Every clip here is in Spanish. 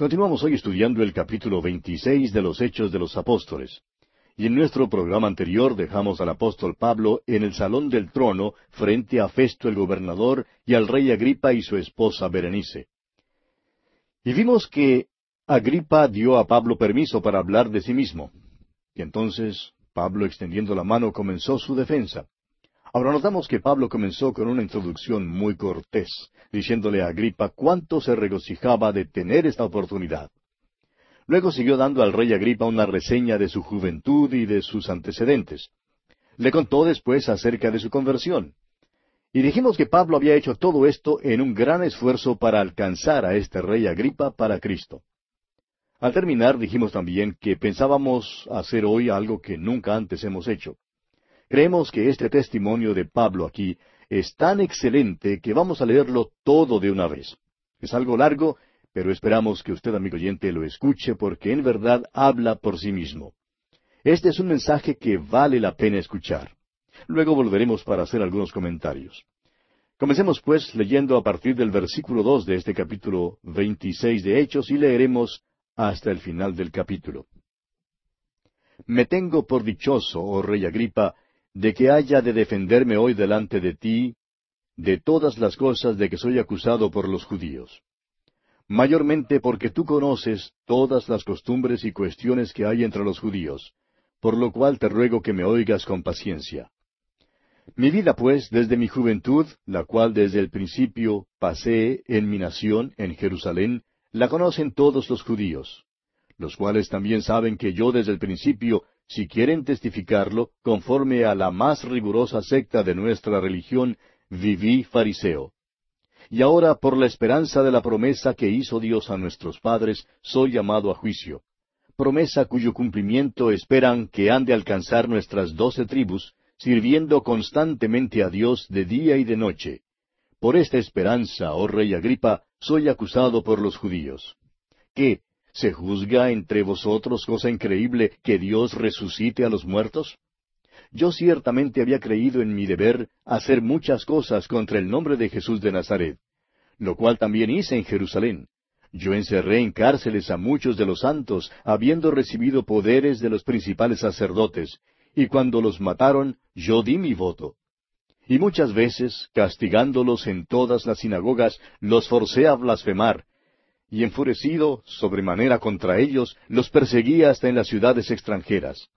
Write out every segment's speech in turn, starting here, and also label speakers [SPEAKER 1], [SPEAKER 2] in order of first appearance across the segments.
[SPEAKER 1] Continuamos hoy estudiando el capítulo 26 de los Hechos de los Apóstoles. Y en nuestro programa anterior dejamos al apóstol Pablo en el salón del trono frente a Festo el gobernador y al rey Agripa y su esposa Berenice. Y vimos que Agripa dio a Pablo permiso para hablar de sí mismo. Y entonces Pablo, extendiendo la mano, comenzó su defensa. Ahora notamos que Pablo comenzó con una introducción muy cortés, diciéndole a Agripa cuánto se regocijaba de tener esta oportunidad. Luego siguió dando al rey Agripa una reseña de su juventud y de sus antecedentes. Le contó después acerca de su conversión. Y dijimos que Pablo había hecho todo esto en un gran esfuerzo para alcanzar a este rey Agripa para Cristo. Al terminar dijimos también que pensábamos hacer hoy algo que nunca antes hemos hecho. Creemos que este testimonio de Pablo aquí es tan excelente que vamos a leerlo todo de una vez. Es algo largo, pero esperamos que usted, amigo oyente, lo escuche porque en verdad habla por sí mismo. Este es un mensaje que vale la pena escuchar. Luego volveremos para hacer algunos comentarios. Comencemos pues leyendo a partir del versículo dos de este capítulo veintiséis de Hechos y leeremos hasta el final del capítulo. Me tengo por dichoso, oh rey Agripa, de que haya de defenderme hoy delante de ti de todas las cosas de que soy acusado por los judíos. Mayormente porque tú conoces todas las costumbres y cuestiones que hay entre los judíos, por lo cual te ruego que me oigas con paciencia. Mi vida, pues, desde mi juventud, la cual desde el principio pasé en mi nación, en Jerusalén, la conocen todos los judíos, los cuales también saben que yo desde el principio si quieren testificarlo, conforme a la más rigurosa secta de nuestra religión, viví fariseo. Y ahora, por la esperanza de la promesa que hizo Dios a nuestros padres, soy llamado a juicio. Promesa cuyo cumplimiento esperan que han de alcanzar nuestras doce tribus, sirviendo constantemente a Dios de día y de noche. Por esta esperanza, oh rey Agripa, soy acusado por los judíos. ¿Qué? ¿Se juzga entre vosotros cosa increíble que Dios resucite a los muertos? Yo ciertamente había creído en mi deber hacer muchas cosas contra el nombre de Jesús de Nazaret, lo cual también hice en Jerusalén. Yo encerré en cárceles a muchos de los santos, habiendo recibido poderes de los principales sacerdotes, y cuando los mataron, yo di mi voto. Y muchas veces, castigándolos en todas las sinagogas, los forcé a blasfemar, y enfurecido sobremanera contra ellos, los perseguía hasta en las ciudades extranjeras.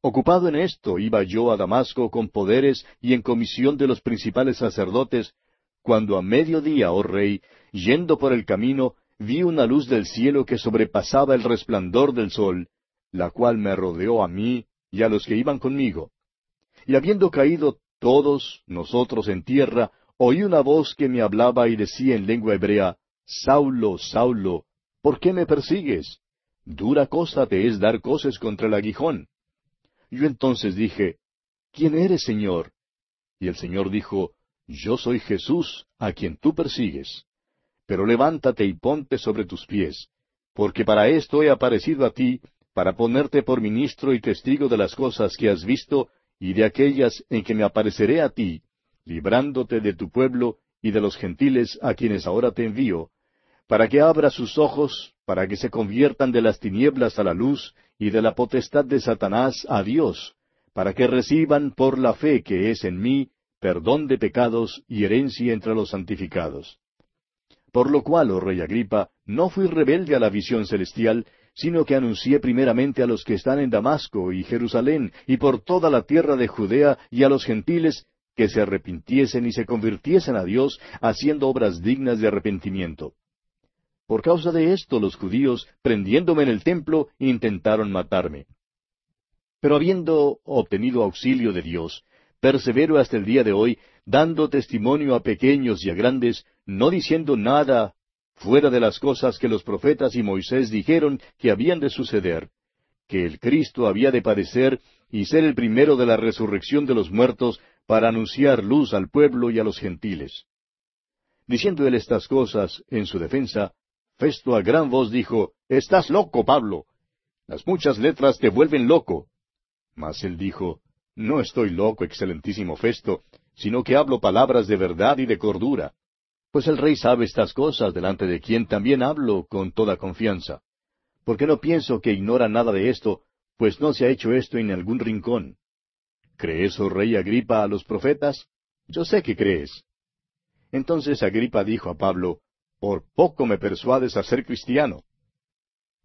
[SPEAKER 1] Ocupado en esto, iba yo a Damasco con poderes y en comisión de los principales sacerdotes, cuando a mediodía, oh rey, yendo por el camino, vi una luz del cielo que sobrepasaba el resplandor del sol, la cual me rodeó a mí y a los que iban conmigo. Y habiendo caído todos nosotros en tierra, oí una voz que me hablaba y decía en lengua hebrea, Saulo, Saulo, ¿por qué me persigues? Dura cosa te es dar coces contra el aguijón. Yo entonces dije, ¿quién eres, Señor? Y el Señor dijo, Yo soy Jesús, a quien tú persigues. Pero levántate y ponte sobre tus pies, porque para esto he aparecido a ti, para ponerte por ministro y testigo de las cosas que has visto y de aquellas en que me apareceré a ti, librándote de tu pueblo y de los gentiles a quienes ahora te envío, para que abra sus ojos, para que se conviertan de las tinieblas a la luz y de la potestad de Satanás a Dios, para que reciban por la fe que es en mí perdón de pecados y herencia entre los santificados. Por lo cual, oh rey Agripa, no fui rebelde a la visión celestial, sino que anuncié primeramente a los que están en Damasco y Jerusalén y por toda la tierra de Judea y a los gentiles que se arrepintiesen y se convirtiesen a Dios haciendo obras dignas de arrepentimiento. Por causa de esto los judíos, prendiéndome en el templo, intentaron matarme. Pero habiendo obtenido auxilio de Dios, persevero hasta el día de hoy, dando testimonio a pequeños y a grandes, no diciendo nada fuera de las cosas que los profetas y Moisés dijeron que habían de suceder, que el Cristo había de padecer y ser el primero de la resurrección de los muertos para anunciar luz al pueblo y a los gentiles. Diciendo él estas cosas en su defensa, Festo a gran voz dijo, Estás loco, Pablo. Las muchas letras te vuelven loco. Mas él dijo, No estoy loco, excelentísimo Festo, sino que hablo palabras de verdad y de cordura. Pues el rey sabe estas cosas, delante de quien también hablo con toda confianza. Porque no pienso que ignora nada de esto, pues no se ha hecho esto en algún rincón. ¿Crees, oh rey Agripa, a los profetas? Yo sé que crees. Entonces Agripa dijo a Pablo, Por poco me persuades a ser cristiano.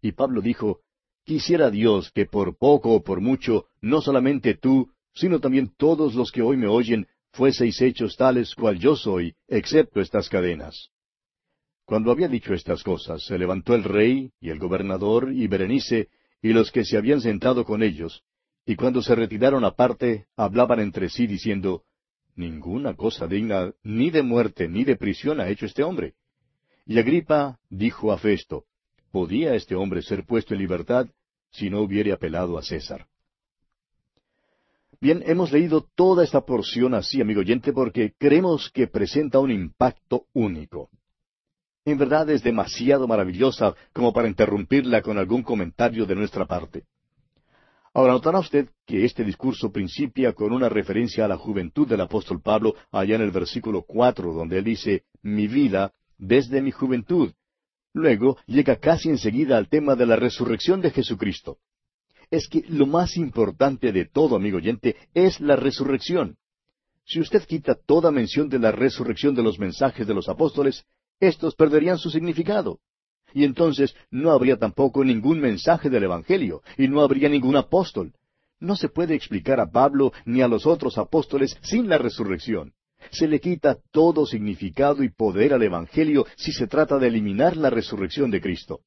[SPEAKER 1] Y Pablo dijo, Quisiera Dios que por poco o por mucho, no solamente tú, sino también todos los que hoy me oyen, fueseis hechos tales cual yo soy, excepto estas cadenas. Cuando había dicho estas cosas, se levantó el rey, y el gobernador, y Berenice, y los que se habían sentado con ellos, y cuando se retiraron aparte, hablaban entre sí diciendo, Ninguna cosa digna ni de muerte ni de prisión ha hecho este hombre. Y Agripa dijo a Festo, ¿Podía este hombre ser puesto en libertad si no hubiere apelado a César? Bien, hemos leído toda esta porción así, amigo oyente, porque creemos que presenta un impacto único. En verdad es demasiado maravillosa como para interrumpirla con algún comentario de nuestra parte. Ahora notará usted que este discurso principia con una referencia a la juventud del apóstol Pablo allá en el versículo cuatro, donde él dice mi vida desde mi juventud. Luego llega casi enseguida al tema de la resurrección de Jesucristo. Es que lo más importante de todo, amigo oyente, es la resurrección. Si usted quita toda mención de la resurrección de los mensajes de los apóstoles, estos perderían su significado y entonces no habría tampoco ningún mensaje del Evangelio, y no habría ningún apóstol. No se puede explicar a Pablo ni a los otros apóstoles sin la resurrección. Se le quita todo significado y poder al Evangelio si se trata de eliminar la resurrección de Cristo.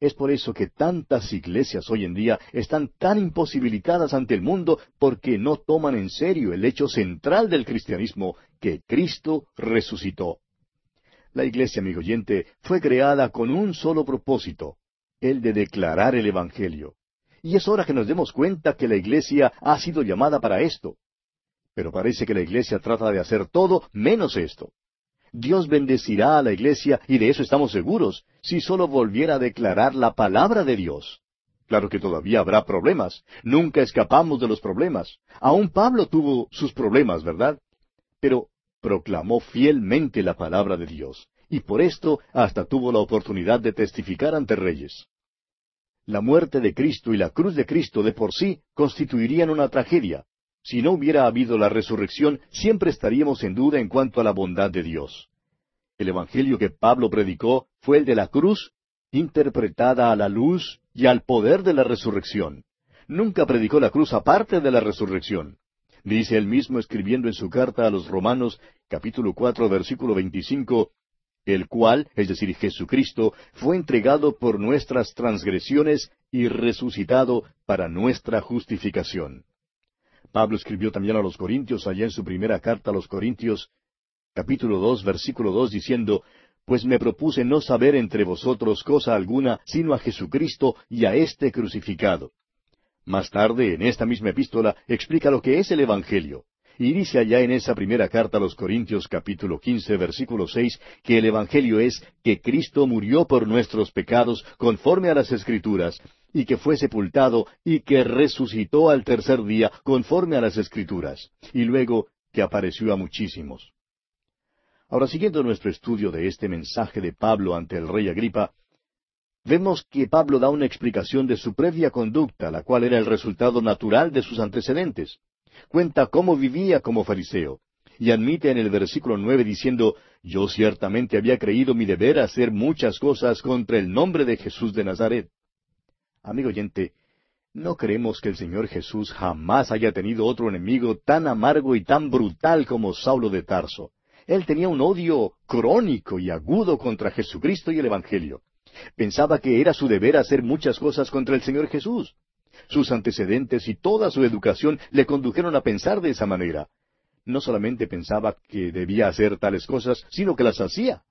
[SPEAKER 1] Es por eso que tantas iglesias hoy en día están tan imposibilitadas ante el mundo porque no toman en serio el hecho central del cristianismo, que Cristo resucitó. La iglesia, amigo oyente, fue creada con un solo propósito, el de declarar el Evangelio. Y es hora que nos demos cuenta que la iglesia ha sido llamada para esto. Pero parece que la iglesia trata de hacer todo menos esto. Dios bendecirá a la iglesia, y de eso estamos seguros, si solo volviera a declarar la palabra de Dios. Claro que todavía habrá problemas. Nunca escapamos de los problemas. Aún Pablo tuvo sus problemas, ¿verdad? Pero proclamó fielmente la palabra de Dios, y por esto hasta tuvo la oportunidad de testificar ante reyes. La muerte de Cristo y la cruz de Cristo de por sí constituirían una tragedia. Si no hubiera habido la resurrección, siempre estaríamos en duda en cuanto a la bondad de Dios. El Evangelio que Pablo predicó fue el de la cruz, interpretada a la luz y al poder de la resurrección. Nunca predicó la cruz aparte de la resurrección. Dice él mismo escribiendo en su carta a los Romanos, capítulo cuatro, versículo veinticinco, el cual, es decir, Jesucristo, fue entregado por nuestras transgresiones y resucitado para nuestra justificación. Pablo escribió también a los Corintios allá en su primera carta a los Corintios, capítulo dos, versículo dos, diciendo, Pues me propuse no saber entre vosotros cosa alguna, sino a Jesucristo y a este crucificado. Más tarde, en esta misma epístola, explica lo que es el Evangelio. Y dice allá en esa primera carta a los Corintios capítulo quince versículo seis que el Evangelio es que Cristo murió por nuestros pecados conforme a las Escrituras, y que fue sepultado y que resucitó al tercer día conforme a las Escrituras, y luego que apareció a muchísimos. Ahora, siguiendo nuestro estudio de este mensaje de Pablo ante el rey Agripa, vemos que Pablo da una explicación de su previa conducta, la cual era el resultado natural de sus antecedentes. Cuenta cómo vivía como fariseo, y admite en el versículo nueve diciendo, Yo ciertamente había creído mi deber hacer muchas cosas contra el nombre de Jesús de Nazaret. Amigo oyente, no creemos que el Señor Jesús jamás haya tenido otro enemigo tan amargo y tan brutal como Saulo de Tarso. Él tenía un odio crónico y agudo contra Jesucristo y el Evangelio. Pensaba que era su deber hacer muchas cosas contra el Señor Jesús. Sus antecedentes y toda su educación le condujeron a pensar de esa manera. No solamente pensaba que debía hacer tales cosas, sino que las hacía.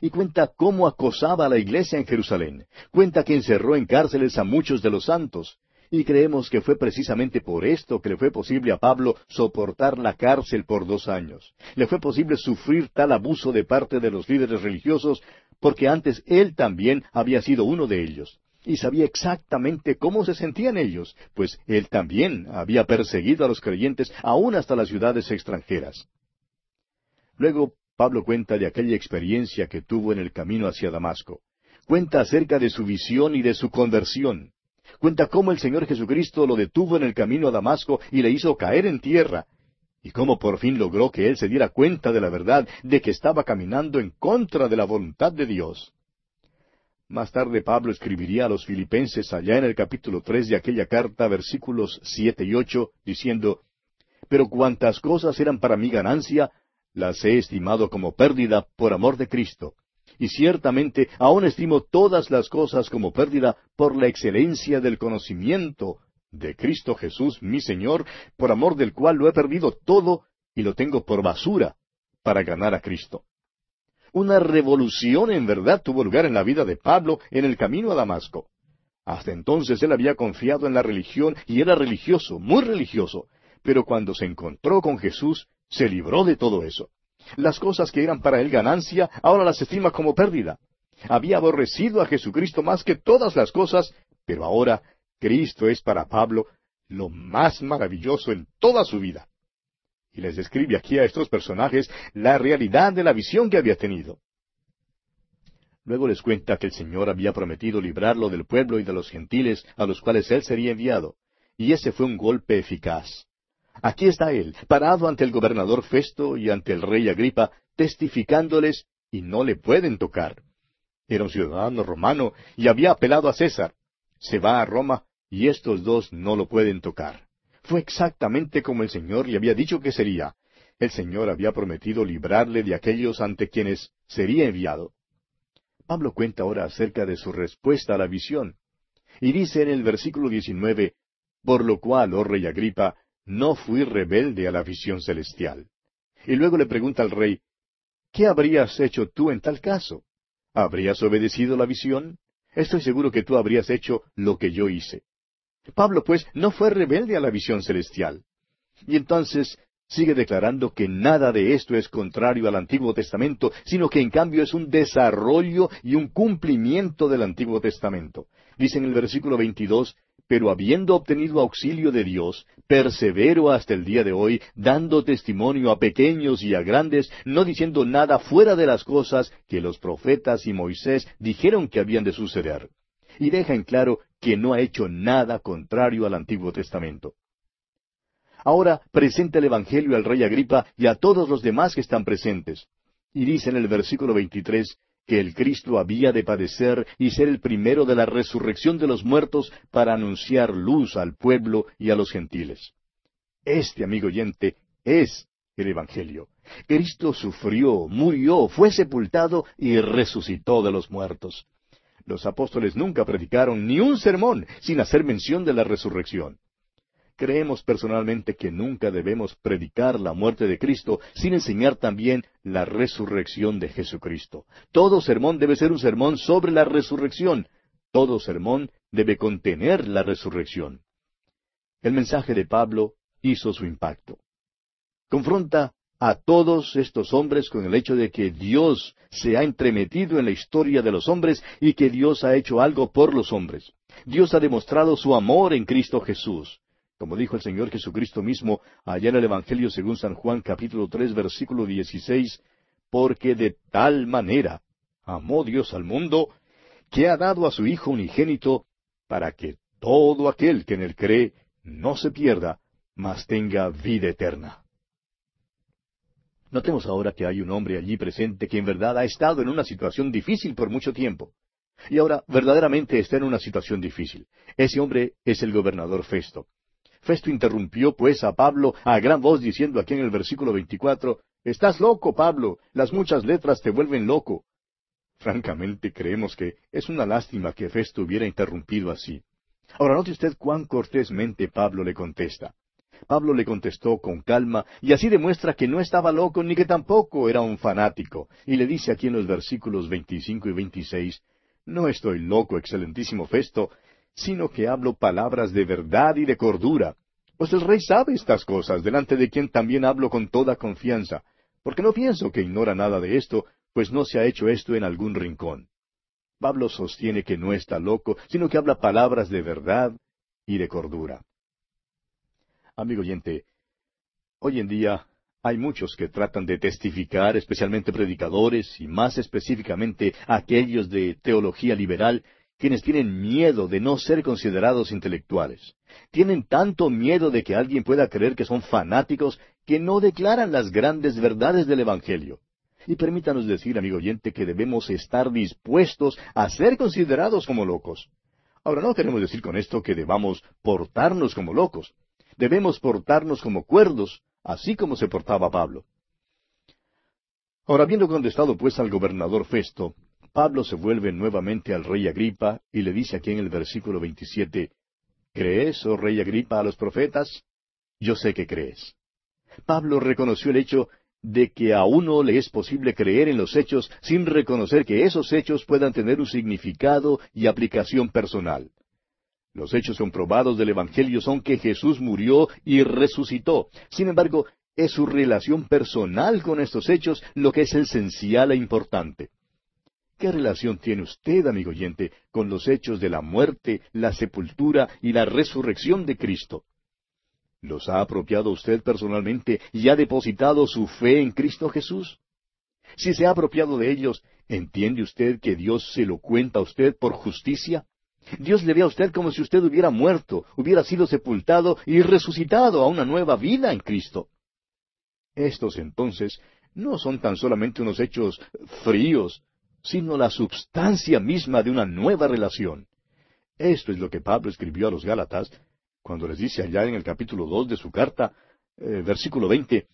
[SPEAKER 1] Y cuenta cómo acosaba a la iglesia en Jerusalén. Cuenta que encerró en cárceles a muchos de los santos. Y creemos que fue precisamente por esto que le fue posible a Pablo soportar la cárcel por dos años. Le fue posible sufrir tal abuso de parte de los líderes religiosos porque antes él también había sido uno de ellos y sabía exactamente cómo se sentían ellos, pues él también había perseguido a los creyentes aún hasta las ciudades extranjeras. Luego Pablo cuenta de aquella experiencia que tuvo en el camino hacia Damasco. Cuenta acerca de su visión y de su conversión. Cuenta cómo el Señor Jesucristo lo detuvo en el camino a Damasco y le hizo caer en tierra, y cómo por fin logró que él se diera cuenta de la verdad de que estaba caminando en contra de la voluntad de Dios. Más tarde Pablo escribiría a los filipenses allá en el capítulo tres de aquella carta, versículos siete y ocho, diciendo, Pero cuantas cosas eran para mi ganancia, las he estimado como pérdida por amor de Cristo. Y ciertamente aún estimo todas las cosas como pérdida por la excelencia del conocimiento de Cristo Jesús, mi Señor, por amor del cual lo he perdido todo y lo tengo por basura para ganar a Cristo. Una revolución en verdad tuvo lugar en la vida de Pablo en el camino a Damasco. Hasta entonces él había confiado en la religión y era religioso, muy religioso, pero cuando se encontró con Jesús, se libró de todo eso. Las cosas que eran para él ganancia, ahora las estima como pérdida. Había aborrecido a Jesucristo más que todas las cosas, pero ahora Cristo es para Pablo lo más maravilloso en toda su vida y les describe aquí a estos personajes la realidad de la visión que había tenido. Luego les cuenta que el Señor había prometido librarlo del pueblo y de los gentiles a los cuales él sería enviado, y ese fue un golpe eficaz. Aquí está él, parado ante el gobernador Festo y ante el rey Agripa, testificándoles, y no le pueden tocar. Era un ciudadano romano y había apelado a César. Se va a Roma y estos dos no lo pueden tocar. Fue exactamente como el Señor le había dicho que sería. El Señor había prometido librarle de aquellos ante quienes sería enviado. Pablo cuenta ahora acerca de su respuesta a la visión. Y dice en el versículo 19, Por lo cual, oh rey Agripa, no fui rebelde a la visión celestial. Y luego le pregunta al rey, ¿qué habrías hecho tú en tal caso? ¿Habrías obedecido la visión? Estoy seguro que tú habrías hecho lo que yo hice. Pablo, pues, no fue rebelde a la visión celestial. Y entonces sigue declarando que nada de esto es contrario al Antiguo Testamento, sino que en cambio es un desarrollo y un cumplimiento del Antiguo Testamento. Dice en el versículo 22, pero habiendo obtenido auxilio de Dios, persevero hasta el día de hoy, dando testimonio a pequeños y a grandes, no diciendo nada fuera de las cosas que los profetas y Moisés dijeron que habían de suceder y deja en claro que no ha hecho nada contrario al Antiguo Testamento. Ahora presenta el Evangelio al rey Agripa y a todos los demás que están presentes. Y dice en el versículo 23 que el Cristo había de padecer y ser el primero de la resurrección de los muertos para anunciar luz al pueblo y a los gentiles. Este, amigo oyente, es el Evangelio. Cristo sufrió, murió, fue sepultado y resucitó de los muertos. Los apóstoles nunca predicaron ni un sermón sin hacer mención de la resurrección. Creemos personalmente que nunca debemos predicar la muerte de Cristo sin enseñar también la resurrección de Jesucristo. Todo sermón debe ser un sermón sobre la resurrección. Todo sermón debe contener la resurrección. El mensaje de Pablo hizo su impacto. Confronta a todos estos hombres con el hecho de que Dios se ha entremetido en la historia de los hombres y que Dios ha hecho algo por los hombres. Dios ha demostrado su amor en Cristo Jesús. Como dijo el Señor Jesucristo mismo allá en el Evangelio según San Juan capítulo tres versículo dieciséis, porque de tal manera amó Dios al mundo, que ha dado a su Hijo unigénito, para que todo aquel que en él cree no se pierda, mas tenga vida eterna. Notemos ahora que hay un hombre allí presente que en verdad ha estado en una situación difícil por mucho tiempo. Y ahora verdaderamente está en una situación difícil. Ese hombre es el gobernador Festo. Festo interrumpió pues a Pablo a gran voz diciendo aquí en el versículo 24, Estás loco, Pablo, las muchas letras te vuelven loco. Francamente creemos que es una lástima que Festo hubiera interrumpido así. Ahora note usted cuán cortésmente Pablo le contesta. Pablo le contestó con calma y así demuestra que no estaba loco ni que tampoco era un fanático. Y le dice aquí en los versículos 25 y 26, No estoy loco, excelentísimo Festo, sino que hablo palabras de verdad y de cordura. Pues el rey sabe estas cosas, delante de quien también hablo con toda confianza, porque no pienso que ignora nada de esto, pues no se ha hecho esto en algún rincón. Pablo sostiene que no está loco, sino que habla palabras de verdad y de cordura. Amigo oyente, hoy en día Hay muchos que tratan de testificar, especialmente predicadores y más específicamente aquellos de teología liberal, quienes tienen miedo de no ser considerados intelectuales. Tienen tanto miedo de que alguien pueda creer que son fanáticos que no declaran las grandes verdades del Evangelio. Y permítanos decir, amigo oyente, que debemos estar dispuestos a ser considerados como locos. Ahora, no queremos decir con esto que debamos portarnos como locos. Debemos portarnos como cuerdos, así como se portaba Pablo. Ahora, habiendo contestado pues al gobernador Festo, Pablo se vuelve nuevamente al rey Agripa y le dice aquí en el versículo 27, ¿Crees, oh rey Agripa, a los profetas? Yo sé que crees. Pablo reconoció el hecho de que a uno le es posible creer en los hechos sin reconocer que esos hechos puedan tener un significado y aplicación personal. Los hechos comprobados del Evangelio son que Jesús murió y resucitó. Sin embargo, es su relación personal con estos hechos lo que es esencial e importante. ¿Qué relación tiene usted, amigo oyente, con los hechos de la muerte, la sepultura y la resurrección de Cristo? ¿Los ha apropiado usted personalmente y ha depositado su fe en Cristo Jesús? Si se ha apropiado de ellos, ¿entiende usted que Dios se lo cuenta a usted por justicia? Dios le ve a usted como si usted hubiera muerto, hubiera sido sepultado y resucitado a una nueva vida en Cristo. Estos entonces no son tan solamente unos hechos fríos, sino la substancia misma de una nueva relación. Esto es lo que Pablo escribió a los Gálatas cuando les dice allá en el capítulo dos de su carta, eh, versículo veinte,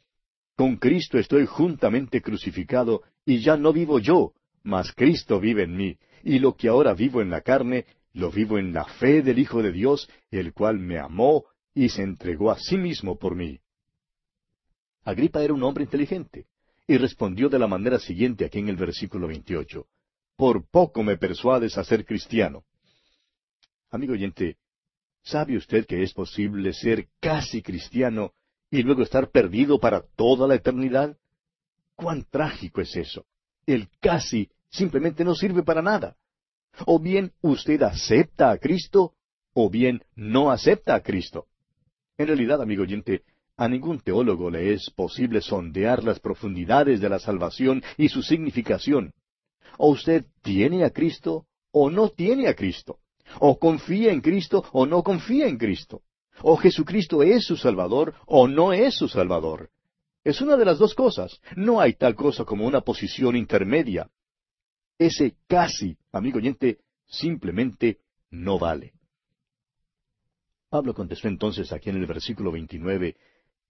[SPEAKER 1] Con Cristo estoy juntamente crucificado, y ya no vivo yo, mas Cristo vive en mí, y lo que ahora vivo en la carne, lo vivo en la fe del Hijo de Dios, el cual me amó y se entregó a sí mismo por mí. Agripa era un hombre inteligente, y respondió de la manera siguiente aquí en el versículo veintiocho, Por poco me persuades a ser cristiano. Amigo oyente, ¿Sabe usted que es posible ser casi cristiano y luego estar perdido para toda la eternidad? ¿Cuán trágico es eso? El casi simplemente no sirve para nada. O bien usted acepta a Cristo, o bien no acepta a Cristo. En realidad, amigo oyente, a ningún teólogo le es posible sondear las profundidades de la salvación y su significación. O usted tiene a Cristo o no tiene a Cristo. O confía en Cristo o no confía en Cristo. O Jesucristo es su Salvador o no es su Salvador. Es una de las dos cosas. No hay tal cosa como una posición intermedia. Ese casi, amigo oyente, simplemente no vale. Pablo contestó entonces aquí en el versículo 29,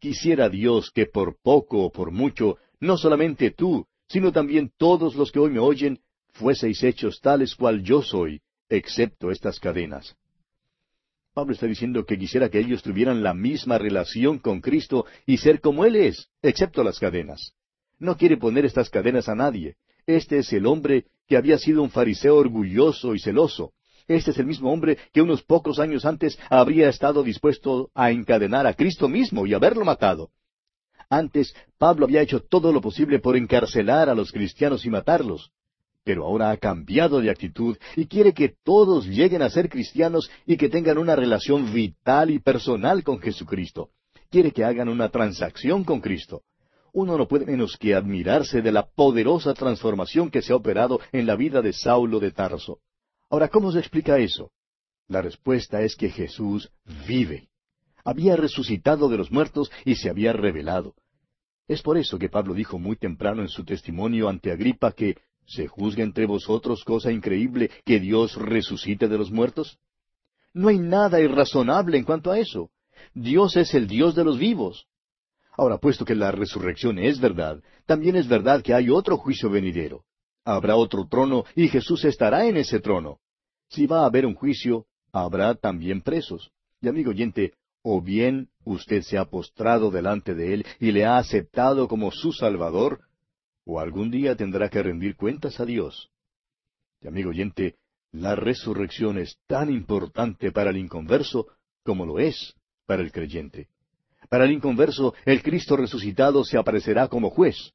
[SPEAKER 1] Quisiera Dios que por poco o por mucho, no solamente tú, sino también todos los que hoy me oyen, fueseis hechos tales cual yo soy, excepto estas cadenas. Pablo está diciendo que quisiera que ellos tuvieran la misma relación con Cristo y ser como Él es, excepto las cadenas. No quiere poner estas cadenas a nadie. Este es el hombre que había sido un fariseo orgulloso y celoso. Este es el mismo hombre que unos pocos años antes habría estado dispuesto a encadenar a Cristo mismo y haberlo matado. Antes, Pablo había hecho todo lo posible por encarcelar a los cristianos y matarlos pero ahora ha cambiado de actitud y quiere que todos lleguen a ser cristianos y que tengan una relación vital y personal con Jesucristo. Quiere que hagan una transacción con Cristo. Uno no puede menos que admirarse de la poderosa transformación que se ha operado en la vida de Saulo de Tarso. Ahora, ¿cómo se explica eso? La respuesta es que Jesús vive. Había resucitado de los muertos y se había revelado. Es por eso que Pablo dijo muy temprano en su testimonio ante Agripa que ¿Se juzga entre vosotros cosa increíble que Dios resucite de los muertos? No hay nada irrazonable en cuanto a eso. Dios es el Dios de los vivos. Ahora, puesto que la resurrección es verdad, también es verdad que hay otro juicio venidero. Habrá otro trono y Jesús estará en ese trono. Si va a haber un juicio, habrá también presos. Y amigo oyente, o bien usted se ha postrado delante de Él y le ha aceptado como su Salvador, o algún día tendrá que rendir cuentas a Dios. Y amigo oyente, la resurrección es tan importante para el inconverso como lo es para el creyente. Para el inconverso, el Cristo resucitado se aparecerá como juez.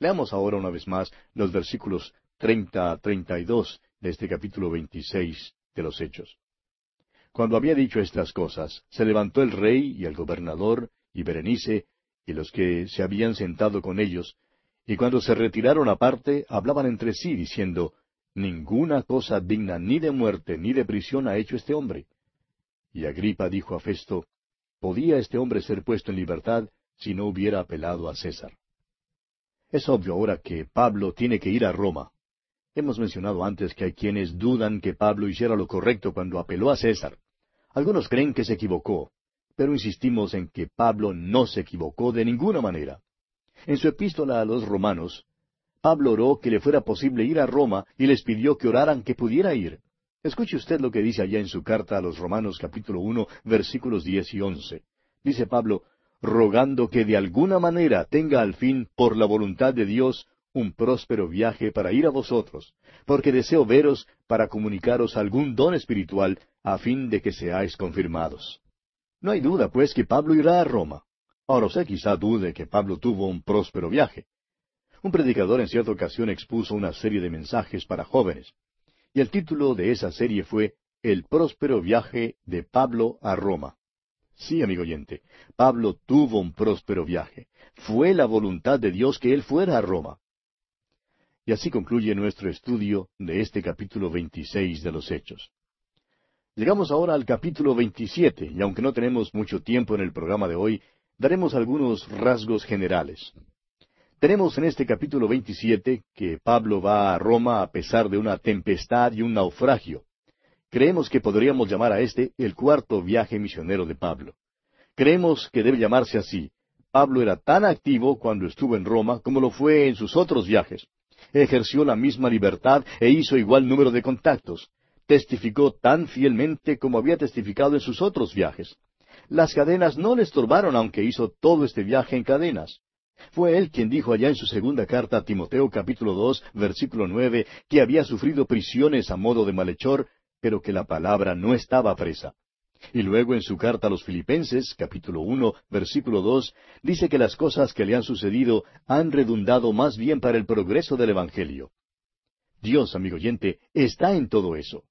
[SPEAKER 1] Leamos ahora una vez más los versículos treinta a treinta y dos de este capítulo veintiséis de los Hechos. Cuando había dicho estas cosas, se levantó el rey y el gobernador y Berenice, y los que se habían sentado con ellos, y cuando se retiraron aparte, hablaban entre sí, diciendo, Ninguna cosa digna ni de muerte ni de prisión ha hecho este hombre. Y Agripa dijo a Festo, ¿Podía este hombre ser puesto en libertad si no hubiera apelado a César? Es obvio ahora que Pablo tiene que ir a Roma. Hemos mencionado antes que hay quienes dudan que Pablo hiciera lo correcto cuando apeló a César. Algunos creen que se equivocó, pero insistimos en que Pablo no se equivocó de ninguna manera. En su epístola a los romanos, Pablo oró que le fuera posible ir a Roma y les pidió que oraran que pudiera ir. Escuche usted lo que dice allá en su carta a los Romanos capítulo uno versículos diez y once. Dice Pablo, rogando que de alguna manera tenga al fin, por la voluntad de Dios, un próspero viaje para ir a vosotros, porque deseo veros para comunicaros algún don espiritual, a fin de que seáis confirmados. No hay duda, pues, que Pablo irá a Roma. Ahora usted quizá dude que Pablo tuvo un próspero viaje. Un predicador en cierta ocasión expuso una serie de mensajes para jóvenes, y el título de esa serie fue El próspero viaje de Pablo a Roma. Sí, amigo oyente, Pablo tuvo un próspero viaje. Fue la voluntad de Dios que él fuera a Roma. Y así concluye nuestro estudio de este capítulo 26 de los Hechos. Llegamos ahora al capítulo 27, y aunque no tenemos mucho tiempo en el programa de hoy, daremos algunos rasgos generales. Tenemos en este capítulo 27 que Pablo va a Roma a pesar de una tempestad y un naufragio. Creemos que podríamos llamar a este el cuarto viaje misionero de Pablo. Creemos que debe llamarse así. Pablo era tan activo cuando estuvo en Roma como lo fue en sus otros viajes. Ejerció la misma libertad e hizo igual número de contactos. Testificó tan fielmente como había testificado en sus otros viajes. Las cadenas no le estorbaron aunque hizo todo este viaje en cadenas. Fue él quien dijo allá en su segunda carta a Timoteo capítulo dos versículo nueve que había sufrido prisiones a modo de malhechor pero que la palabra no estaba presa. Y luego en su carta a los Filipenses, capítulo uno, versículo dos, dice que las cosas que le han sucedido han redundado más bien para el progreso del Evangelio. Dios, amigo oyente, está en todo eso.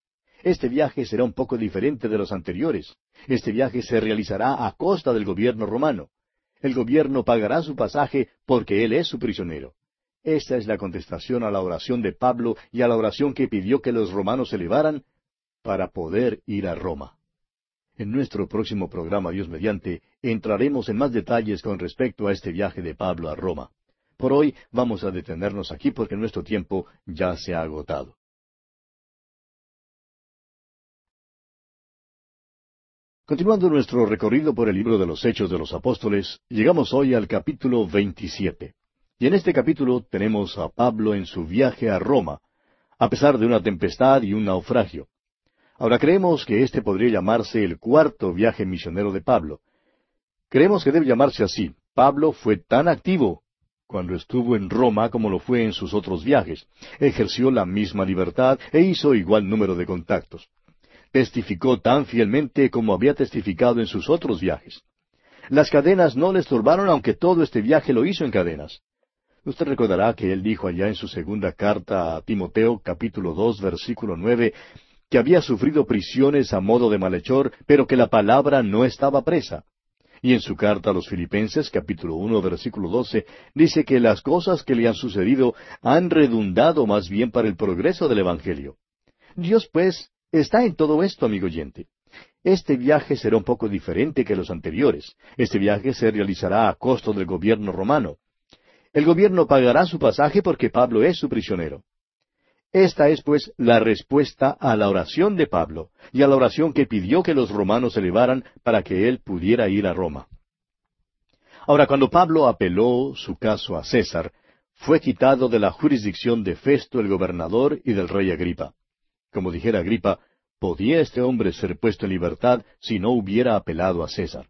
[SPEAKER 1] Este viaje será un poco diferente de los anteriores. Este viaje se realizará a costa del gobierno romano. El gobierno pagará su pasaje porque él es su prisionero. Esta es la contestación a la oración de Pablo y a la oración que pidió que los romanos elevaran para poder ir a Roma. En nuestro próximo programa, Dios mediante, entraremos en más detalles con respecto a este viaje de Pablo a Roma. Por hoy vamos a detenernos aquí porque nuestro tiempo ya se ha agotado. Continuando nuestro recorrido por el libro de los Hechos de los Apóstoles, llegamos hoy al capítulo 27. Y en este capítulo tenemos a Pablo en su viaje a Roma, a pesar de una tempestad y un naufragio. Ahora creemos que este podría llamarse el cuarto viaje misionero de Pablo. Creemos que debe llamarse así. Pablo fue tan activo cuando estuvo en Roma como lo fue en sus otros viajes. Ejerció la misma libertad e hizo igual número de contactos. Testificó tan fielmente como había testificado en sus otros viajes. Las cadenas no le estorbaron aunque todo este viaje lo hizo en cadenas. Usted recordará que él dijo allá en su segunda carta a Timoteo capítulo dos versículo nueve que había sufrido prisiones a modo de malhechor, pero que la palabra no estaba presa. Y en su carta a los Filipenses, capítulo uno, versículo doce, dice que las cosas que le han sucedido han redundado más bien para el progreso del Evangelio. Dios, pues, está en todo esto, amigo oyente. Este viaje será un poco diferente que los anteriores. Este viaje se realizará a costo del gobierno romano. El gobierno pagará su pasaje porque Pablo es su prisionero. Esta es, pues, la respuesta a la oración de Pablo y a la oración que pidió que los romanos elevaran para que él pudiera ir a Roma. Ahora, cuando Pablo apeló su caso a César, fue quitado de la jurisdicción de Festo el gobernador y del rey Agripa. Como dijera Agripa, ¿podía este hombre ser puesto en libertad si no hubiera apelado a César?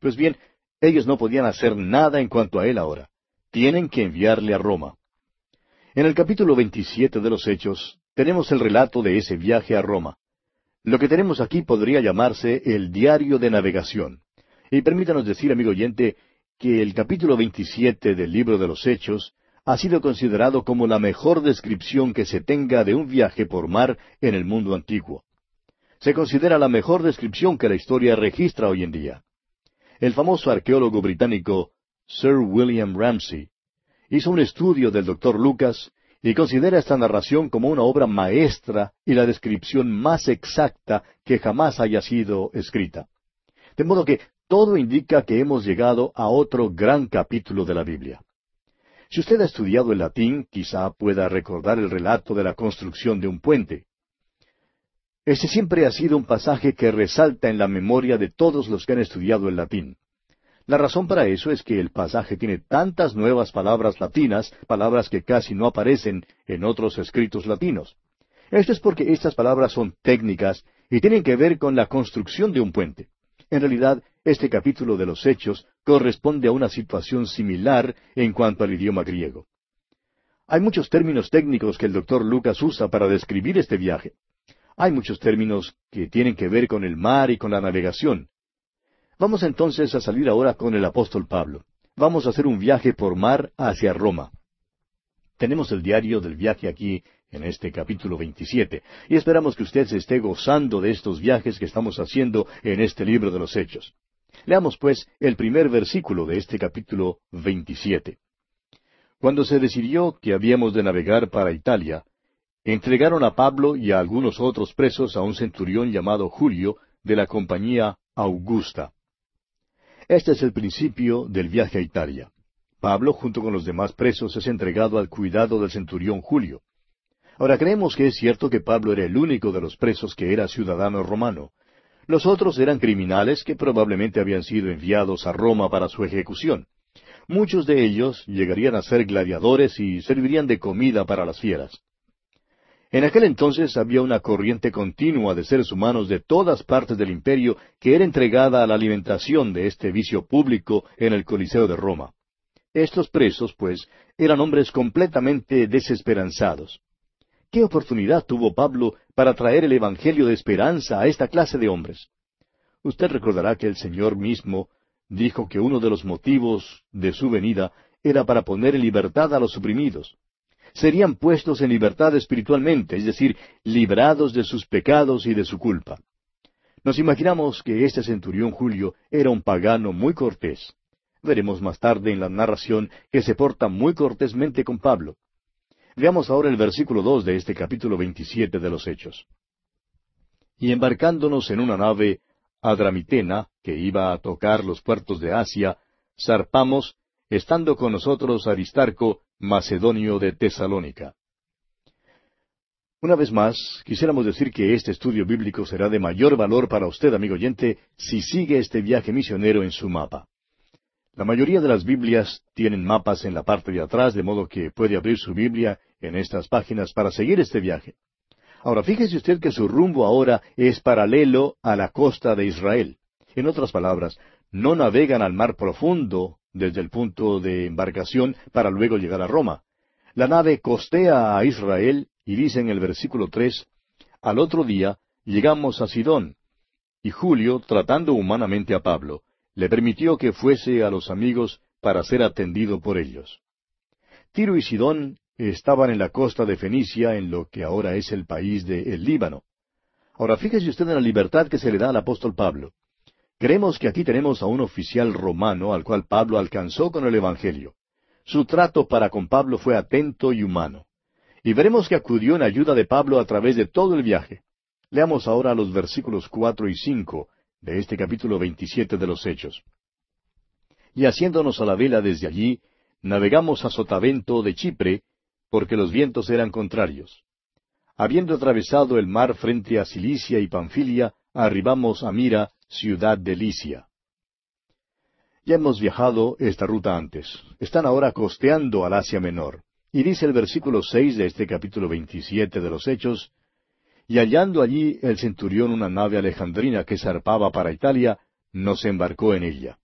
[SPEAKER 1] Pues bien, ellos no podían hacer nada en cuanto a él ahora. Tienen que enviarle a Roma. En el capítulo 27 de los Hechos tenemos el relato de ese viaje a Roma. Lo que tenemos aquí podría llamarse el diario de navegación. Y permítanos decir, amigo oyente, que el capítulo 27 del libro de los Hechos ha sido considerado como la mejor descripción que se tenga de un viaje por mar en el mundo antiguo. Se considera la mejor descripción que la historia registra hoy en día. El famoso arqueólogo británico Sir William Ramsey, hizo un estudio del doctor Lucas y considera esta narración como una obra maestra y la descripción más exacta que jamás haya sido escrita. De modo que todo indica que hemos llegado a otro gran capítulo de la Biblia. Si usted ha estudiado el latín, quizá pueda recordar el relato de la construcción de un puente. Ese siempre ha sido un pasaje que resalta en la memoria de todos los que han estudiado el latín. La razón para eso es que el pasaje tiene tantas nuevas palabras latinas, palabras que casi no aparecen en otros escritos latinos. Esto es porque estas palabras son técnicas y tienen que ver con la construcción de un puente. En realidad, este capítulo de los Hechos corresponde a una situación similar en cuanto al idioma griego. Hay muchos términos técnicos que el doctor Lucas usa para describir este viaje. Hay muchos términos que tienen que ver con el mar y con la navegación. Vamos entonces a salir ahora con el apóstol Pablo. Vamos a hacer un viaje por mar hacia Roma. Tenemos el diario del viaje aquí en este capítulo 27 y esperamos que usted se esté gozando de estos viajes que estamos haciendo en este libro de los Hechos. Leamos pues el primer versículo de este capítulo 27. Cuando se decidió que habíamos de navegar para Italia, entregaron a Pablo y a algunos otros presos a un centurión llamado Julio de la compañía Augusta. Este es el principio del viaje a Italia. Pablo, junto con los demás presos, es entregado al cuidado del centurión Julio. Ahora creemos que es cierto que Pablo era el único de los presos que era ciudadano romano. Los otros eran criminales que probablemente habían sido enviados a Roma para su ejecución. Muchos de ellos llegarían a ser gladiadores y servirían de comida para las fieras. En aquel entonces había una corriente continua de seres humanos de todas partes del imperio que era entregada a la alimentación de este vicio público en el Coliseo de Roma. Estos presos, pues, eran hombres completamente desesperanzados. ¿Qué oportunidad tuvo Pablo para traer el Evangelio de esperanza a esta clase de hombres? Usted recordará que el Señor mismo dijo que uno de los motivos de su venida era para poner en libertad a los suprimidos serían puestos en libertad espiritualmente, es decir, librados de sus pecados y de su culpa. Nos imaginamos que este centurión Julio era un pagano muy cortés. Veremos más tarde en la narración que se porta muy cortésmente con Pablo. Veamos ahora el versículo dos de este capítulo veintisiete de los Hechos. Y embarcándonos en una nave adramitena que iba a tocar los puertos de Asia, zarpamos, estando con nosotros Aristarco, macedonio de Tesalónica. Una vez más, quisiéramos decir que este estudio bíblico será de mayor valor para usted, amigo oyente, si sigue este viaje misionero en su mapa. La mayoría de las Biblias tienen mapas en la parte de atrás, de modo que puede abrir su Biblia en estas páginas para seguir este viaje. Ahora, fíjese usted que su rumbo ahora es paralelo a la costa de Israel. En otras palabras, no navegan al mar profundo desde el punto de embarcación para luego llegar a Roma. La nave costea a Israel y dice en el versículo tres, al otro día llegamos a Sidón, y Julio, tratando humanamente a Pablo, le permitió que fuese a los amigos para ser atendido por ellos. Tiro y Sidón estaban en la costa de Fenicia, en lo que ahora es el país de el Líbano. Ahora fíjese usted en la libertad que se le da al apóstol Pablo. Creemos que aquí tenemos a un oficial romano al cual Pablo alcanzó con el Evangelio. Su trato para con Pablo fue atento y humano. Y veremos que acudió en ayuda de Pablo a través de todo el viaje. Leamos ahora los versículos cuatro y cinco de este capítulo veintisiete de los Hechos. Y haciéndonos a la vela desde allí, navegamos a Sotavento de Chipre, porque los vientos eran contrarios. Habiendo atravesado el mar frente a Cilicia y Panfilia, arribamos a Mira, ciudad de Licia. Ya hemos viajado esta ruta antes. Están ahora costeando al Asia Menor. Y dice el versículo seis de este capítulo veintisiete de los Hechos, y hallando allí el centurión una nave alejandrina que zarpaba para Italia, nos embarcó en ella.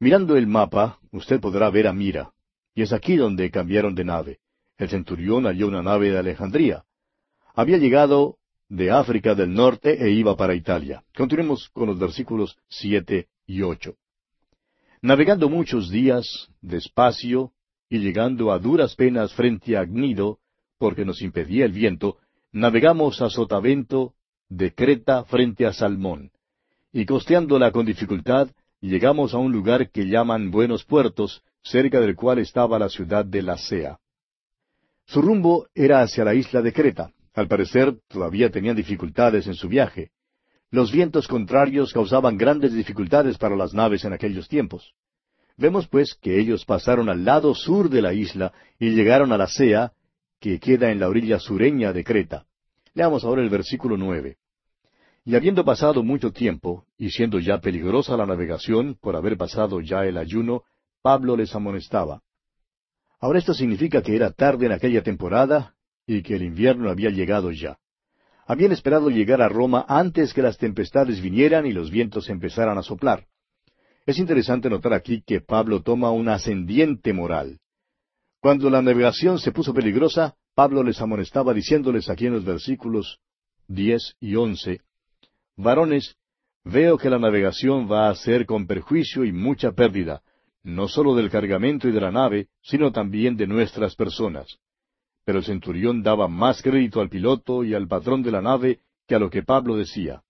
[SPEAKER 1] Mirando el mapa, usted podrá ver a Mira, y es aquí donde cambiaron de nave. El centurión halló una nave de Alejandría. Había llegado de África del Norte e iba para Italia. Continuemos con los versículos siete y ocho. Navegando muchos días, despacio, y llegando a duras penas frente a Gnido, porque nos impedía el viento, navegamos a Sotavento, de Creta frente a Salmón, y costeándola con dificultad, llegamos a un lugar que llaman Buenos Puertos, cerca del cual estaba la ciudad de Lacea. Su rumbo era hacia la isla de Creta. Al parecer todavía tenían dificultades en su viaje. Los vientos contrarios causaban grandes dificultades para las naves en aquellos tiempos. Vemos pues que ellos pasaron al lado sur de la isla y llegaron a la Sea, que queda en la orilla sureña de Creta. Leamos ahora el versículo nueve. Y habiendo pasado mucho tiempo, y siendo ya peligrosa la navegación por haber pasado ya el ayuno, Pablo les amonestaba. Ahora esto significa que era tarde en aquella temporada y que el invierno había llegado ya. Habían esperado llegar a Roma antes que las tempestades vinieran y los vientos empezaran a soplar. Es interesante notar aquí que Pablo toma un ascendiente moral. Cuando la navegación se puso peligrosa, Pablo les amonestaba diciéndoles aquí en los versículos diez y once, Varones, veo que la navegación va a ser con perjuicio y mucha pérdida, no sólo del cargamento y de la nave, sino también de nuestras personas. Pero el centurión daba más crédito al piloto y al patrón de la nave que a lo que Pablo decía.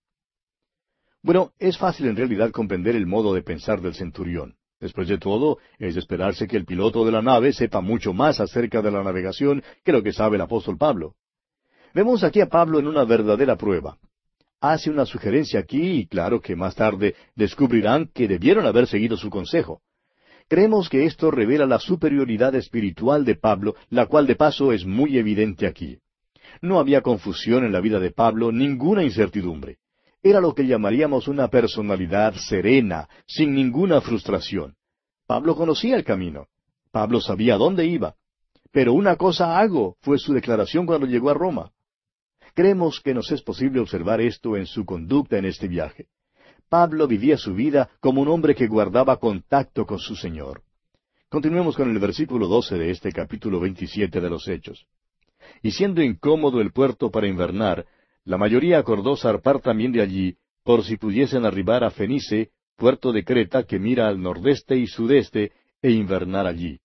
[SPEAKER 1] Bueno, es fácil en realidad comprender el modo de pensar del centurión. Después de todo, es de esperarse que el piloto de la nave sepa mucho más acerca de la navegación que lo que sabe el apóstol Pablo. Vemos aquí a Pablo en una verdadera prueba. Hace una sugerencia aquí y claro que más tarde descubrirán que debieron haber seguido su consejo. Creemos que esto revela la superioridad espiritual de Pablo, la cual de paso es muy evidente aquí. No había confusión en la vida de Pablo, ninguna incertidumbre. Era lo que llamaríamos una personalidad serena, sin ninguna frustración. Pablo conocía el camino. Pablo sabía dónde iba. Pero una cosa hago fue su declaración cuando llegó a Roma. Creemos que nos es posible observar esto en su conducta en este viaje. Pablo vivía su vida como un hombre que guardaba contacto con su Señor. Continuemos con el versículo doce de este capítulo veintisiete de los Hechos. Y siendo incómodo el puerto para invernar, la mayoría acordó zarpar también de allí, por si pudiesen arribar a Fenice, puerto de Creta que mira al nordeste y sudeste, e invernar allí.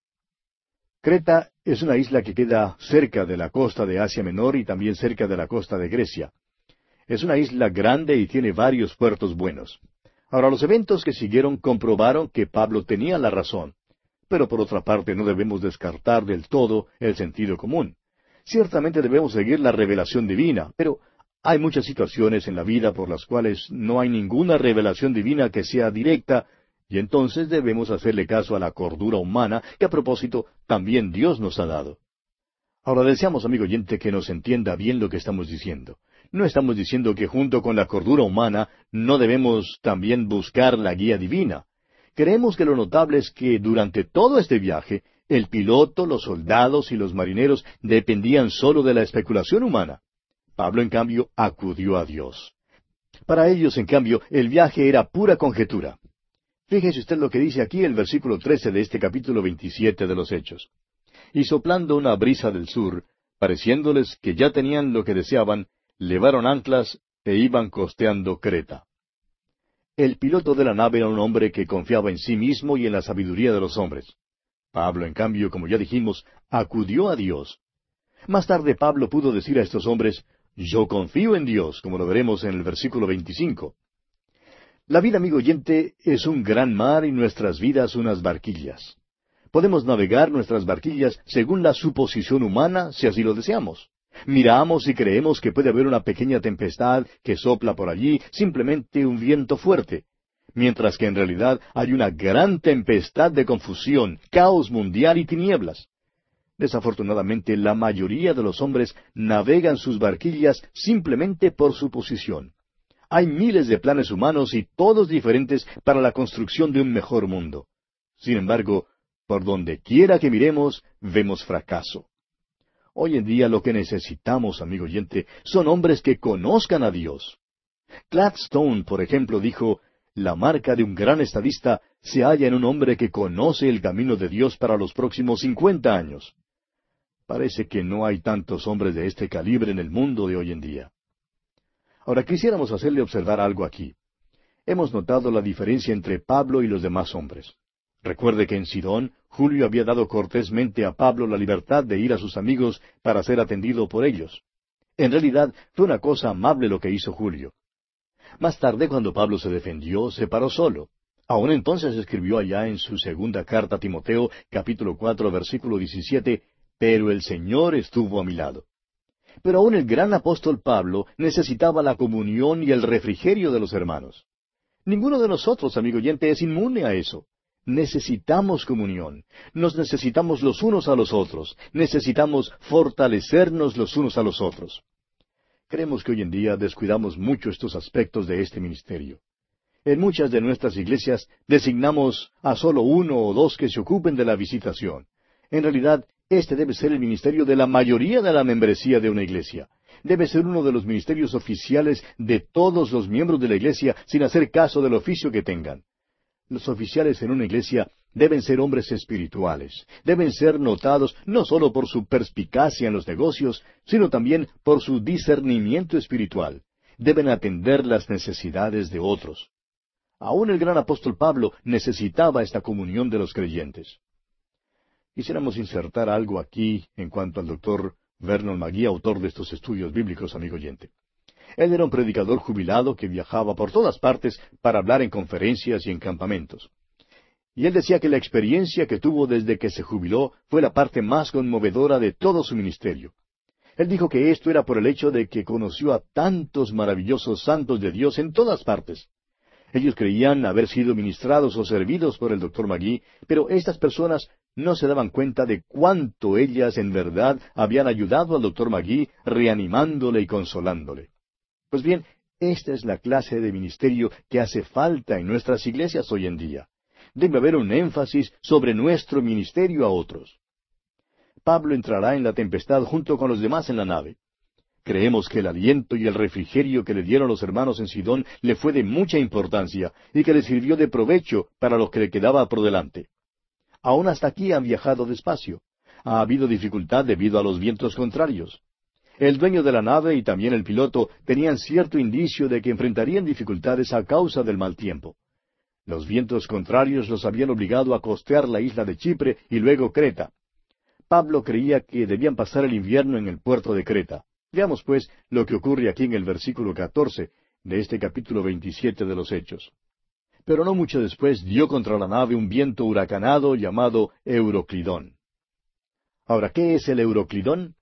[SPEAKER 1] Creta es una isla que queda cerca de la costa de Asia Menor y también cerca de la costa de Grecia. Es una isla grande y tiene varios puertos buenos. Ahora los eventos que siguieron comprobaron que Pablo tenía la razón, pero por otra parte no debemos descartar del todo el sentido común. Ciertamente debemos seguir la revelación divina, pero hay muchas situaciones en la vida por las cuales no hay ninguna revelación divina que sea directa, y entonces debemos hacerle caso a la cordura humana que a propósito también Dios nos ha dado. Ahora deseamos, amigo oyente, que nos entienda bien lo que estamos diciendo. No estamos diciendo que junto con la cordura humana no debemos también buscar la guía divina. Creemos que lo notable es que durante todo este viaje, el piloto, los soldados y los marineros dependían solo de la especulación humana. Pablo, en cambio, acudió a Dios. Para ellos, en cambio, el viaje era pura conjetura. Fíjese usted lo que dice aquí el versículo trece de este capítulo veintisiete de los Hechos. Y soplando una brisa del sur, pareciéndoles que ya tenían lo que deseaban, levaron anclas e iban costeando Creta. El piloto de la nave era un hombre que confiaba en sí mismo y en la sabiduría de los hombres. Pablo, en cambio, como ya dijimos, acudió a Dios. Más tarde Pablo pudo decir a estos hombres, yo confío en Dios, como lo veremos en el versículo 25. La vida, amigo oyente, es un gran mar y nuestras vidas unas barquillas. Podemos navegar nuestras barquillas según la suposición humana, si así lo deseamos. Miramos y creemos que puede haber una pequeña tempestad que sopla por allí, simplemente un viento fuerte, mientras que en realidad hay una gran tempestad de confusión, caos mundial y tinieblas. Desafortunadamente, la mayoría de los hombres navegan sus barquillas simplemente por su posición. Hay miles de planes humanos y todos diferentes para la construcción de un mejor mundo. Sin embargo, por donde quiera que miremos, vemos fracaso. Hoy en día lo que necesitamos, amigo oyente, son hombres que conozcan a Dios. Gladstone, por ejemplo, dijo, la marca de un gran estadista se halla en un hombre que conoce el camino de Dios para los próximos cincuenta años. Parece que no hay tantos hombres de este calibre en el mundo de hoy en día. Ahora quisiéramos hacerle observar algo aquí. Hemos notado la diferencia entre Pablo y los demás hombres. Recuerde que en Sidón, Julio había dado cortésmente a Pablo la libertad de ir a sus amigos para ser atendido por ellos. En realidad fue una cosa amable lo que hizo Julio. Más tarde, cuando Pablo se defendió, se paró solo. Aún entonces escribió allá en su segunda carta a Timoteo, capítulo cuatro, versículo diecisiete, pero el Señor estuvo a mi lado. Pero aún el gran apóstol Pablo necesitaba la comunión y el refrigerio de los hermanos. Ninguno de nosotros, amigo oyente, es inmune a eso. Necesitamos comunión. Nos necesitamos los unos a los otros. Necesitamos fortalecernos los unos a los otros. Creemos que hoy en día descuidamos mucho estos aspectos de este ministerio. En muchas de nuestras iglesias designamos a solo uno o dos que se ocupen de la visitación. En realidad, este debe ser el ministerio de la mayoría de la membresía de una iglesia. Debe ser uno de los ministerios oficiales de todos los miembros de la iglesia sin hacer caso del oficio que tengan. Los oficiales en una iglesia deben ser hombres espirituales, deben ser notados no solo por su perspicacia en los negocios, sino también por su discernimiento espiritual. Deben atender las necesidades de otros. Aún el gran apóstol Pablo necesitaba esta comunión de los creyentes. Quisiéramos insertar algo aquí en cuanto al doctor Vernon McGee, autor de estos estudios bíblicos, amigo oyente. Él era un predicador jubilado que viajaba por todas partes para hablar en conferencias y en campamentos. Y él decía que la experiencia que tuvo desde que se jubiló fue la parte más conmovedora de todo su ministerio. Él dijo que esto era por el hecho de que conoció a tantos maravillosos santos de Dios en todas partes. Ellos creían haber sido ministrados o servidos por el doctor Magui, pero estas personas no se daban cuenta de cuánto ellas en verdad habían ayudado al doctor Magui reanimándole y consolándole. Pues bien, esta es la clase de ministerio que hace falta en nuestras iglesias hoy en día. Debe haber un énfasis sobre nuestro ministerio a otros. Pablo entrará en la tempestad junto con los demás en la nave. Creemos que el aliento y el refrigerio que le dieron los hermanos en Sidón le fue de mucha importancia y que le sirvió de provecho para lo que le quedaba por delante. Aún hasta aquí han viajado despacio. Ha habido dificultad debido a los vientos contrarios. El dueño de la nave y también el piloto tenían cierto indicio de que enfrentarían dificultades a causa del mal tiempo. Los vientos contrarios los habían obligado a costear la isla de Chipre y luego Creta. Pablo creía que debían pasar el invierno en el puerto de Creta. Veamos, pues, lo que ocurre aquí en el versículo catorce de este capítulo veintisiete de los Hechos. Pero no mucho después dio contra la nave un viento huracanado llamado Euroclidón. Ahora, ¿qué es el Euroclidón?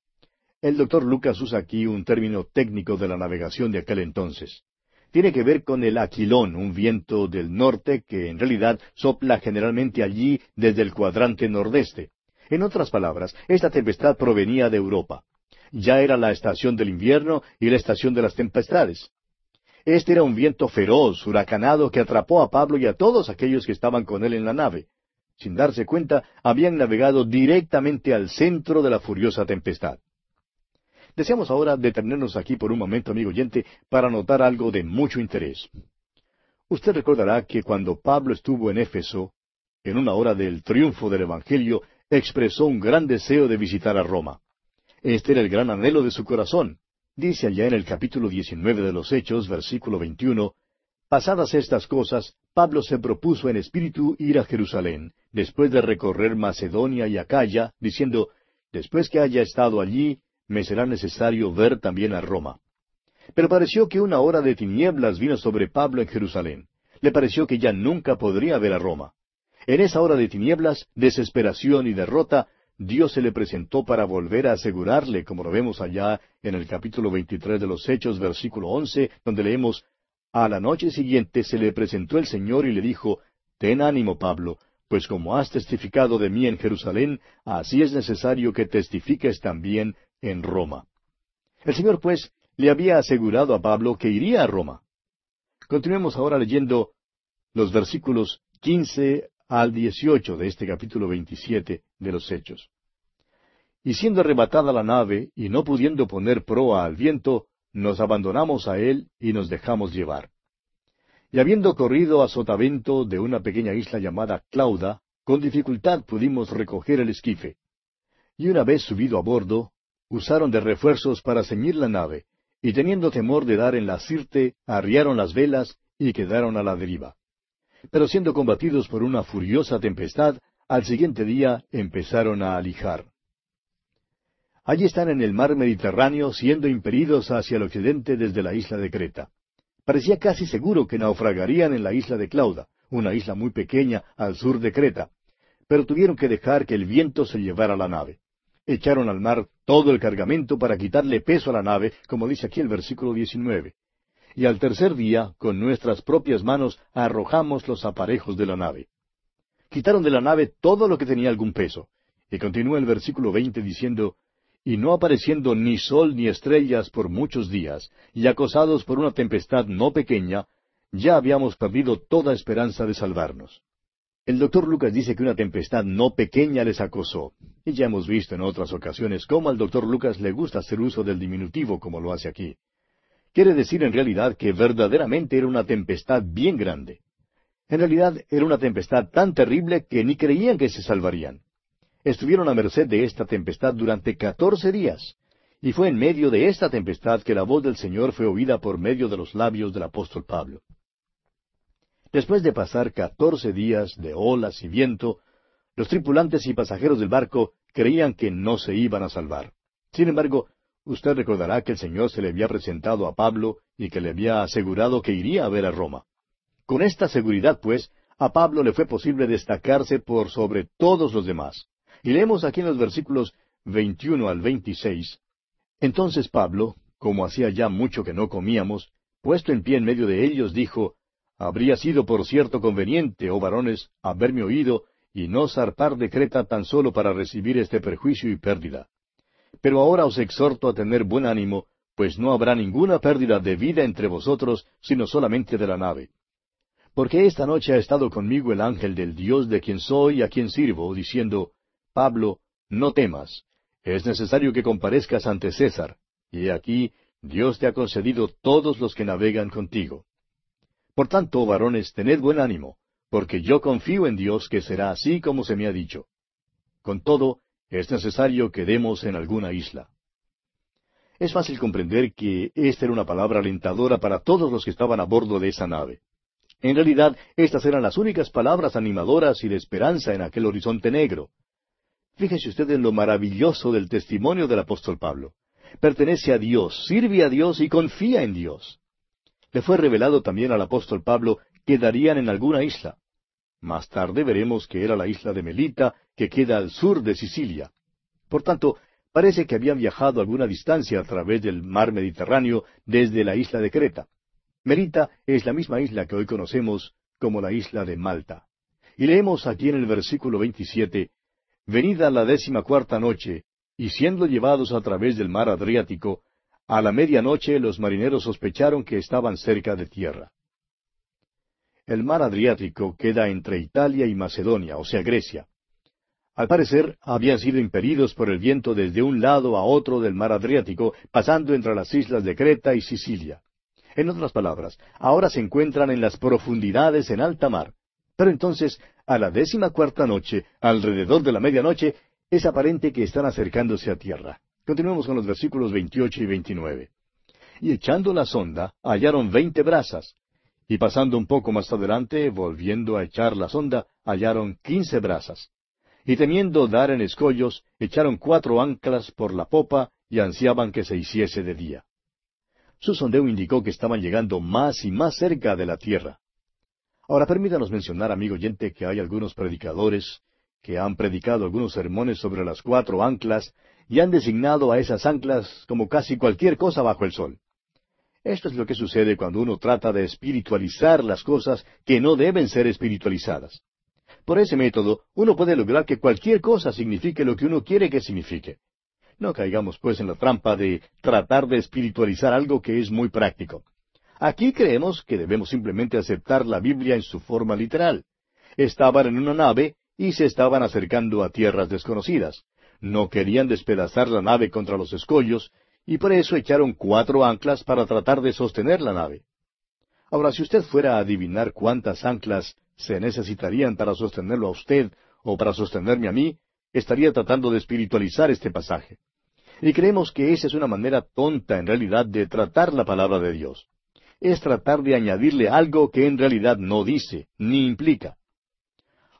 [SPEAKER 1] El doctor Lucas usa aquí un término técnico de la navegación de aquel entonces. Tiene que ver con el aquilón, un viento del norte que en realidad sopla generalmente allí desde el cuadrante nordeste. En otras palabras, esta tempestad provenía de Europa ya era la estación del invierno y la estación de las tempestades. Este era un viento feroz, huracanado, que atrapó a Pablo y a todos aquellos que estaban con él en la nave. Sin darse cuenta, habían navegado directamente al centro de la furiosa tempestad. Deseamos ahora detenernos aquí por un momento, amigo oyente, para notar algo de mucho interés. Usted recordará que cuando Pablo estuvo en Éfeso, en una hora del triunfo del Evangelio, expresó un gran deseo de visitar a Roma. Este era el gran anhelo de su corazón. Dice allá en el capítulo 19 de los Hechos, versículo 21, Pasadas estas cosas, Pablo se propuso en espíritu ir a Jerusalén, después de recorrer Macedonia y Acaya, diciendo, Después que haya estado allí, me será necesario ver también a Roma. Pero pareció que una hora de tinieblas vino sobre Pablo en Jerusalén. Le pareció que ya nunca podría ver a Roma. En esa hora de tinieblas, desesperación y derrota, Dios se le presentó para volver a asegurarle, como lo vemos allá en el capítulo 23 de los Hechos, versículo 11, donde leemos, A la noche siguiente se le presentó el Señor y le dijo, Ten ánimo, Pablo, pues como has testificado de mí en Jerusalén, así es necesario que testifiques también en Roma. El Señor, pues, le había asegurado a Pablo que iría a Roma. Continuemos ahora leyendo los versículos quince al dieciocho de este capítulo veintisiete de los Hechos. Y siendo arrebatada la nave, y no pudiendo poner proa al viento, nos abandonamos a él y nos dejamos llevar. Y habiendo corrido a sotavento de una pequeña isla llamada Clauda, con dificultad pudimos recoger el esquife. Y una vez subido a bordo, usaron de refuerzos para ceñir la nave, y teniendo temor de dar en la sirte, arriaron las velas y quedaron a la deriva pero siendo combatidos por una furiosa tempestad, al siguiente día empezaron a alijar. Allí están en el mar Mediterráneo siendo impelidos hacia el occidente desde la isla de Creta. Parecía casi seguro que naufragarían en la isla de Clauda, una isla muy pequeña al sur de Creta, pero tuvieron que dejar que el viento se llevara la nave. Echaron al mar todo el cargamento para quitarle peso a la nave, como dice aquí el versículo 19. Y al tercer día, con nuestras propias manos, arrojamos los aparejos de la nave. Quitaron de la nave todo lo que tenía algún peso. Y continúa el versículo 20 diciendo, y no apareciendo ni sol ni estrellas por muchos días, y acosados por una tempestad no pequeña, ya habíamos perdido toda esperanza de salvarnos. El doctor Lucas dice que una tempestad no pequeña les acosó, y ya hemos visto en otras ocasiones cómo al doctor Lucas le gusta hacer uso del diminutivo como lo hace aquí. Quiere decir en realidad que verdaderamente era una tempestad bien grande. En realidad era una tempestad tan terrible que ni creían que se salvarían. Estuvieron a merced de esta tempestad durante catorce días, y fue en medio de esta tempestad que la voz del Señor fue oída por medio de los labios del apóstol Pablo. Después de pasar catorce días de olas y viento, los tripulantes y pasajeros del barco creían que no se iban a salvar. Sin embargo, usted recordará que el Señor se le había presentado a Pablo y que le había asegurado que iría a ver a Roma. Con esta seguridad, pues, a Pablo le fue posible destacarse por sobre todos los demás. Y leemos aquí en los versículos 21 al 26. Entonces Pablo, como hacía ya mucho que no comíamos, puesto en pie en medio de ellos, dijo, Habría sido por cierto conveniente, oh varones, haberme oído y no zarpar de Creta tan solo para recibir este perjuicio y pérdida. Pero ahora os exhorto a tener buen ánimo, pues no habrá ninguna pérdida de vida entre vosotros, sino solamente de la nave. Porque esta noche ha estado conmigo el ángel del Dios de quien soy y a quien sirvo, diciendo, Pablo, no temas, es necesario que comparezcas ante César, y aquí Dios te ha concedido todos los que navegan contigo. Por tanto, varones, tened buen ánimo, porque yo confío en Dios que será así como se me ha dicho. Con todo, es necesario que demos en alguna isla. Es fácil comprender que esta era una palabra alentadora para todos los que estaban a bordo de esa nave. En realidad, estas eran las únicas palabras animadoras y de esperanza en aquel horizonte negro. Fíjese usted en lo maravilloso del testimonio del apóstol Pablo. Pertenece a Dios, sirve a Dios y confía en Dios. Le fue revelado también al apóstol Pablo que darían en alguna isla. Más tarde veremos que era la isla de Melita, que queda al sur de Sicilia. Por tanto, parece que habían viajado alguna distancia a través del mar Mediterráneo desde la isla de Creta. Melita es la misma isla que hoy conocemos como la isla de Malta. Y leemos aquí en el versículo 27, Venida la décima cuarta noche, y siendo llevados a través del mar Adriático, a la medianoche los marineros sospecharon que estaban cerca de tierra. El mar Adriático queda entre Italia y Macedonia, o sea, Grecia. Al parecer, habían sido impelidos por el viento desde un lado a otro del mar Adriático, pasando entre las islas de Creta y Sicilia. En otras palabras, ahora se encuentran en las profundidades en alta mar. Pero entonces, a la décima cuarta noche, alrededor de la medianoche, es aparente que están acercándose a tierra. Continuemos con los versículos 28 y 29. Y echando la sonda, hallaron veinte brazas. Y pasando un poco más adelante, volviendo a echar la sonda, hallaron quince brazas. Y temiendo dar en escollos, echaron cuatro anclas por la popa y ansiaban que se hiciese de día. Su sondeo indicó que estaban llegando más y más cerca de la tierra. Ahora permítanos mencionar, amigo oyente, que hay algunos predicadores que han predicado algunos sermones sobre las cuatro anclas y han designado a esas anclas como casi cualquier cosa bajo el sol. Esto es lo que sucede cuando uno trata de espiritualizar las cosas que no deben ser espiritualizadas. Por ese método, uno puede lograr que cualquier cosa signifique lo que uno quiere que signifique. No caigamos pues en la trampa de tratar de espiritualizar algo que es muy práctico. Aquí creemos que debemos simplemente aceptar la Biblia en su forma literal. Estaban en una nave y se estaban acercando a tierras desconocidas. No querían despedazar la nave contra los escollos, y por eso echaron cuatro anclas para tratar de sostener la nave. Ahora, si usted fuera a adivinar cuántas anclas se necesitarían para sostenerlo a usted o para sostenerme a mí, estaría tratando de espiritualizar este pasaje. Y creemos que esa es una manera tonta en realidad de tratar la palabra de Dios. Es tratar de añadirle algo que en realidad no dice, ni implica.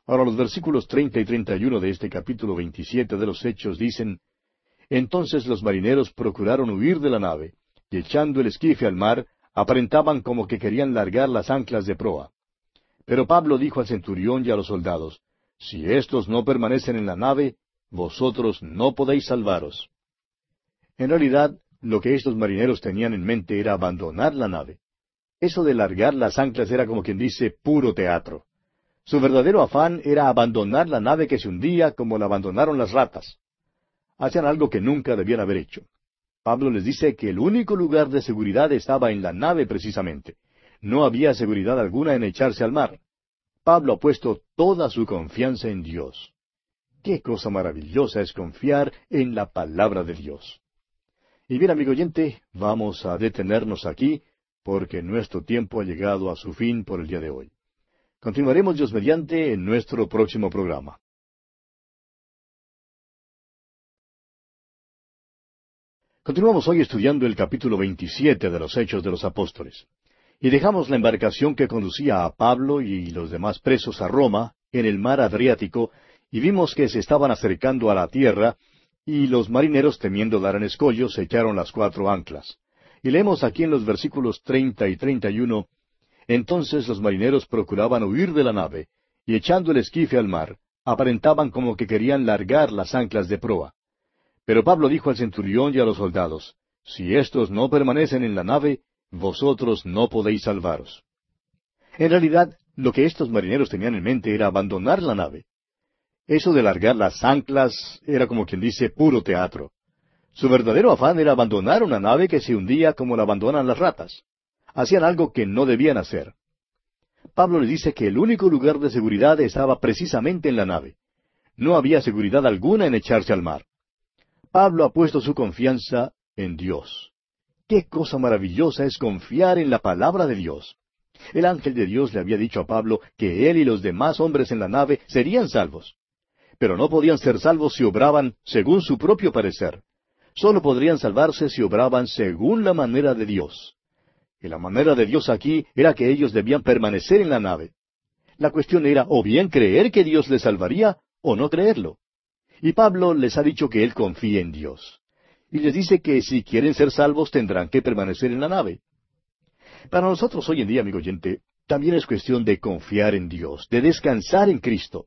[SPEAKER 1] Ahora los versículos treinta y treinta y uno de este capítulo veintisiete de los Hechos dicen Entonces los marineros procuraron huir de la nave, y echando el esquife al mar, aparentaban como que querían largar las anclas de proa. Pero Pablo dijo al centurión y a los soldados, Si éstos no permanecen en la nave, vosotros no podéis salvaros. En realidad, lo que estos marineros tenían en mente era abandonar la nave. Eso de largar las anclas era como quien dice puro teatro. Su verdadero afán era abandonar la nave que se hundía como la abandonaron las ratas. Hacían algo que nunca debían haber hecho. Pablo les dice que el único lugar de seguridad estaba en la nave precisamente. No había seguridad alguna en echarse al mar. Pablo ha puesto toda su confianza en Dios. Qué cosa maravillosa es confiar en la palabra de Dios. Y bien, amigo oyente, vamos a detenernos aquí porque nuestro tiempo ha llegado a su fin por el día de hoy. Continuaremos Dios mediante en nuestro próximo programa. Continuamos hoy estudiando el capítulo 27 de los Hechos de los Apóstoles. Y dejamos la embarcación que conducía a Pablo y los demás presos a Roma en el mar Adriático y vimos que se estaban acercando a la tierra y los marineros temiendo dar en escollo se echaron las cuatro anclas. Y leemos aquí en los versículos treinta y treinta y uno Entonces los marineros procuraban huir de la nave, y echando el esquife al mar, aparentaban como que querían largar las anclas de proa. Pero Pablo dijo al centurión y a los soldados, Si éstos no permanecen en la nave, vosotros no podéis salvaros. En realidad, lo que estos marineros tenían en mente era abandonar la nave. Eso de largar las anclas era como quien dice puro teatro. Su verdadero afán era abandonar una nave que se hundía como la abandonan las ratas. Hacían algo que no debían hacer. Pablo les dice que el único lugar de seguridad estaba precisamente en la nave. No había seguridad alguna en echarse al mar. Pablo ha puesto su confianza en Dios. Qué cosa maravillosa es confiar en la palabra de Dios. El ángel de Dios le había dicho a Pablo que él y los demás hombres en la nave serían salvos. Pero no podían ser salvos si obraban según su propio parecer. Solo podrían salvarse si obraban según la manera de Dios. Y la manera de Dios aquí era que ellos debían permanecer en la nave. La cuestión era o bien creer que Dios les salvaría o no creerlo. Y Pablo les ha dicho que él confía en Dios. Y les dice que si quieren ser salvos tendrán que permanecer en la nave. Para nosotros hoy en día, amigo oyente, también es cuestión de confiar en Dios, de descansar en Cristo.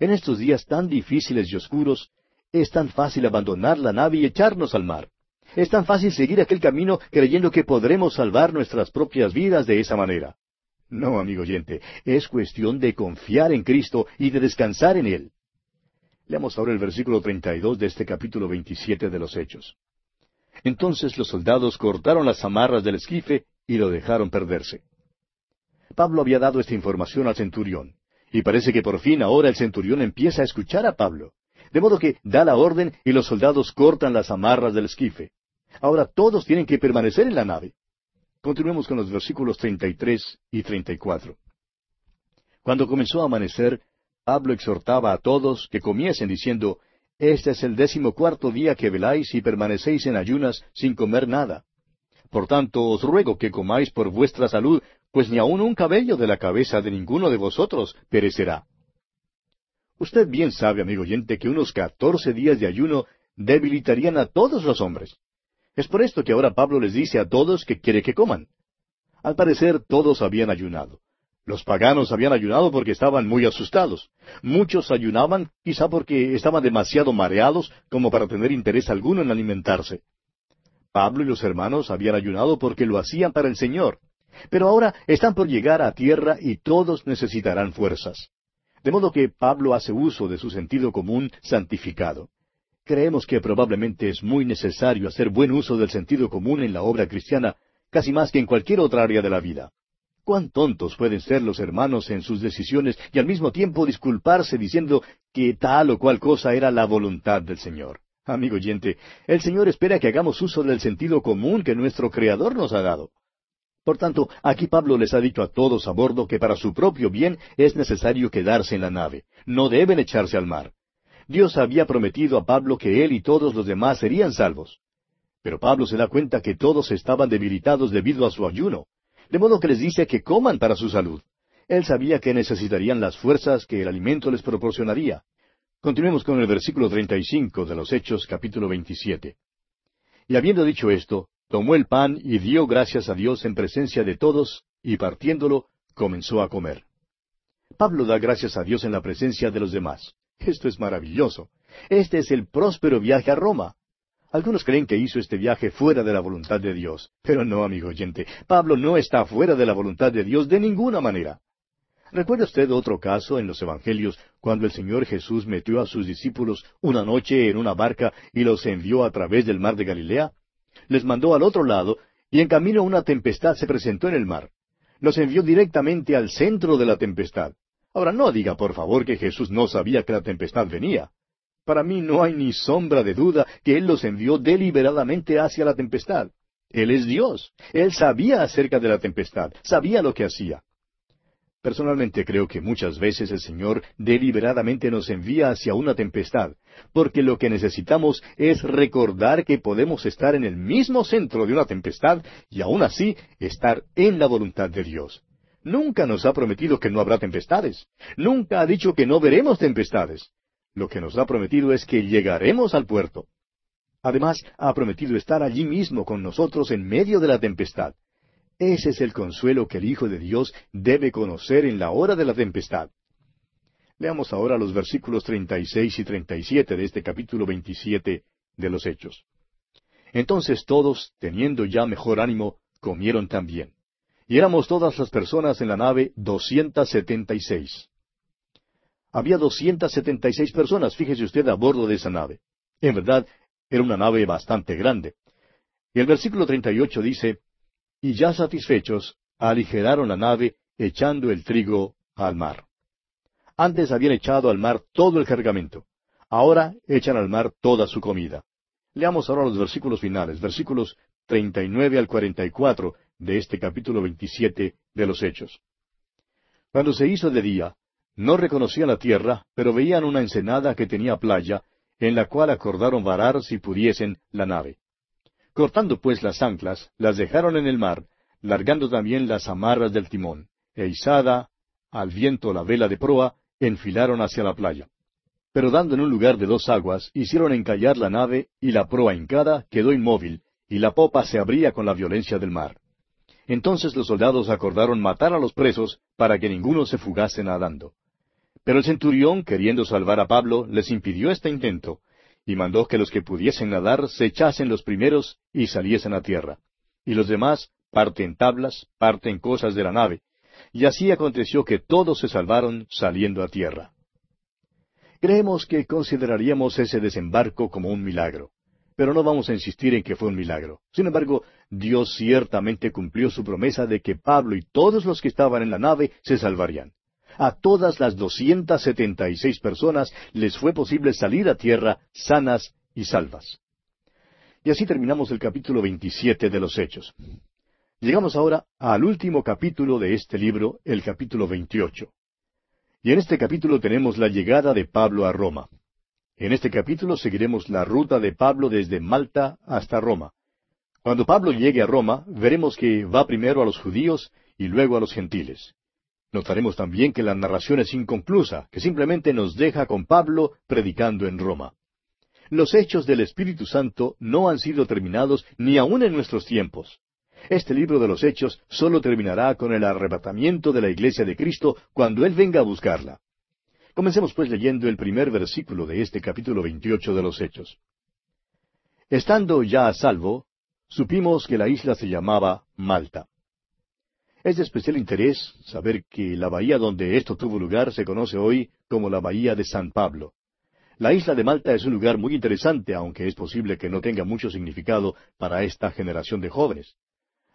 [SPEAKER 1] En estos días tan difíciles y oscuros, es tan fácil abandonar la nave y echarnos al mar. Es tan fácil seguir aquel camino creyendo que podremos salvar nuestras propias vidas de esa manera. No, amigo oyente, es cuestión de confiar en Cristo y de descansar en Él. Leamos ahora el versículo 32 de este capítulo 27 de los Hechos. Entonces los soldados cortaron las amarras del esquife y lo dejaron perderse. Pablo había dado esta información al centurión, y parece que por fin ahora el centurión empieza a escuchar a Pablo. De modo que da la orden y los soldados cortan las amarras del esquife. Ahora todos tienen que permanecer en la nave. Continuemos con los versículos 33 y 34. Cuando comenzó a amanecer, Pablo exhortaba a todos que comiesen diciendo, Este es el décimo cuarto día que veláis y permanecéis en ayunas sin comer nada. Por tanto, os ruego que comáis por vuestra salud, pues ni aun un cabello de la cabeza de ninguno de vosotros perecerá. Usted bien sabe, amigo oyente, que unos catorce días de ayuno debilitarían a todos los hombres. Es por esto que ahora Pablo les dice a todos que quiere que coman. Al parecer todos habían ayunado. Los paganos habían ayunado porque estaban muy asustados. Muchos ayunaban quizá porque estaban demasiado mareados como para tener interés alguno en alimentarse. Pablo y los hermanos habían ayunado porque lo hacían para el Señor. Pero ahora están por llegar a tierra y todos necesitarán fuerzas. De modo que Pablo hace uso de su sentido común santificado. Creemos que probablemente es muy necesario hacer buen uso del sentido común en la obra cristiana, casi más que en cualquier otra área de la vida. Cuán tontos pueden ser los hermanos en sus decisiones y al mismo tiempo disculparse diciendo que tal o cual cosa era la voluntad del Señor. Amigo oyente, el Señor espera que hagamos uso del sentido común que nuestro Creador nos ha dado. Por tanto, aquí Pablo les ha dicho a todos a bordo que para su propio bien es necesario quedarse en la nave. No deben echarse al mar. Dios había prometido a Pablo que él y todos los demás serían salvos. Pero Pablo se da cuenta que todos estaban debilitados debido a su ayuno de modo que les dice que coman para su salud. Él sabía que necesitarían las fuerzas que el alimento les proporcionaría. Continuemos con el versículo 35 de los Hechos capítulo 27. Y habiendo dicho esto, tomó el pan y dio gracias a Dios en presencia de todos, y partiéndolo, comenzó a comer. Pablo da gracias a Dios en la presencia de los demás. Esto es maravilloso. Este es el próspero viaje a Roma. Algunos creen que hizo este viaje fuera de la voluntad de Dios. Pero no, amigo oyente, Pablo no está fuera de la voluntad de Dios de ninguna manera. ¿Recuerda usted otro caso en los Evangelios cuando el Señor Jesús metió a sus discípulos una noche en una barca y los envió a través del mar de Galilea? Les mandó al otro lado y en camino una tempestad se presentó en el mar. Los envió directamente al centro de la tempestad. Ahora no diga por favor que Jesús no sabía que la tempestad venía. Para mí no hay ni sombra de duda que Él los envió deliberadamente hacia la tempestad. Él es Dios. Él sabía acerca de la tempestad, sabía lo que hacía. Personalmente creo que muchas veces el Señor deliberadamente nos envía hacia una tempestad, porque lo que necesitamos es recordar que podemos estar en el mismo centro de una tempestad y aún así estar en la voluntad de Dios. Nunca nos ha prometido que no habrá tempestades. Nunca ha dicho que no veremos tempestades. Lo que nos ha prometido es que llegaremos al puerto. Además, ha prometido estar allí mismo con nosotros en medio de la tempestad. Ese es el consuelo que el Hijo de Dios debe conocer en la hora de la tempestad. Leamos ahora los versículos 36 y 37 de este capítulo 27 de los Hechos. Entonces todos, teniendo ya mejor ánimo, comieron también. Y éramos todas las personas en la nave doscientas setenta y seis. Había doscientas setenta y seis personas, fíjese usted, a bordo de esa nave. En verdad, era una nave bastante grande. Y el versículo treinta y ocho dice, y ya satisfechos, aligeraron la nave echando el trigo al mar. Antes habían echado al mar todo el cargamento. Ahora echan al mar toda su comida. Leamos ahora los versículos finales, versículos 39 al 44 de este capítulo 27 de los Hechos. Cuando se hizo de día, no reconocían la tierra, pero veían una ensenada que tenía playa, en la cual acordaron varar si pudiesen la nave. Cortando pues las anclas, las dejaron en el mar, largando también las amarras del timón, e izada al viento la vela de proa, enfilaron hacia la playa. Pero dando en un lugar de dos aguas, hicieron encallar la nave, y la proa hincada quedó inmóvil, y la popa se abría con la violencia del mar. Entonces los soldados acordaron matar a los presos, para que ninguno se fugase nadando. Pero el centurión, queriendo salvar a Pablo, les impidió este intento, y mandó que los que pudiesen nadar se echasen los primeros y saliesen a tierra. Y los demás, parte en tablas, parte en cosas de la nave. Y así aconteció que todos se salvaron saliendo a tierra. Creemos que consideraríamos ese desembarco como un milagro. Pero no vamos a insistir en que fue un milagro. Sin embargo, Dios ciertamente cumplió su promesa de que Pablo y todos los que estaban en la nave se salvarían. A todas las doscientas setenta y seis personas les fue posible salir a tierra sanas y salvas. Y así terminamos el capítulo veintisiete de los Hechos. Llegamos ahora al último capítulo de este libro, el capítulo veintiocho. Y en este capítulo tenemos la llegada de Pablo a Roma. En este capítulo seguiremos la ruta de Pablo desde Malta hasta Roma. Cuando Pablo llegue a Roma, veremos que va primero a los judíos y luego a los gentiles. Notaremos también que la narración es inconclusa, que simplemente nos deja con Pablo predicando en Roma. Los hechos del Espíritu Santo no han sido terminados ni aun en nuestros tiempos. Este libro de los hechos solo terminará con el arrebatamiento de la iglesia de Cristo cuando Él venga a buscarla. Comencemos pues leyendo el primer versículo de este capítulo 28 de los Hechos. Estando ya a salvo, supimos que la isla se llamaba Malta. Es de especial interés saber que la bahía donde esto tuvo lugar se conoce hoy como la bahía de San Pablo. La isla de Malta es un lugar muy interesante, aunque es posible que no tenga mucho significado para esta generación de jóvenes.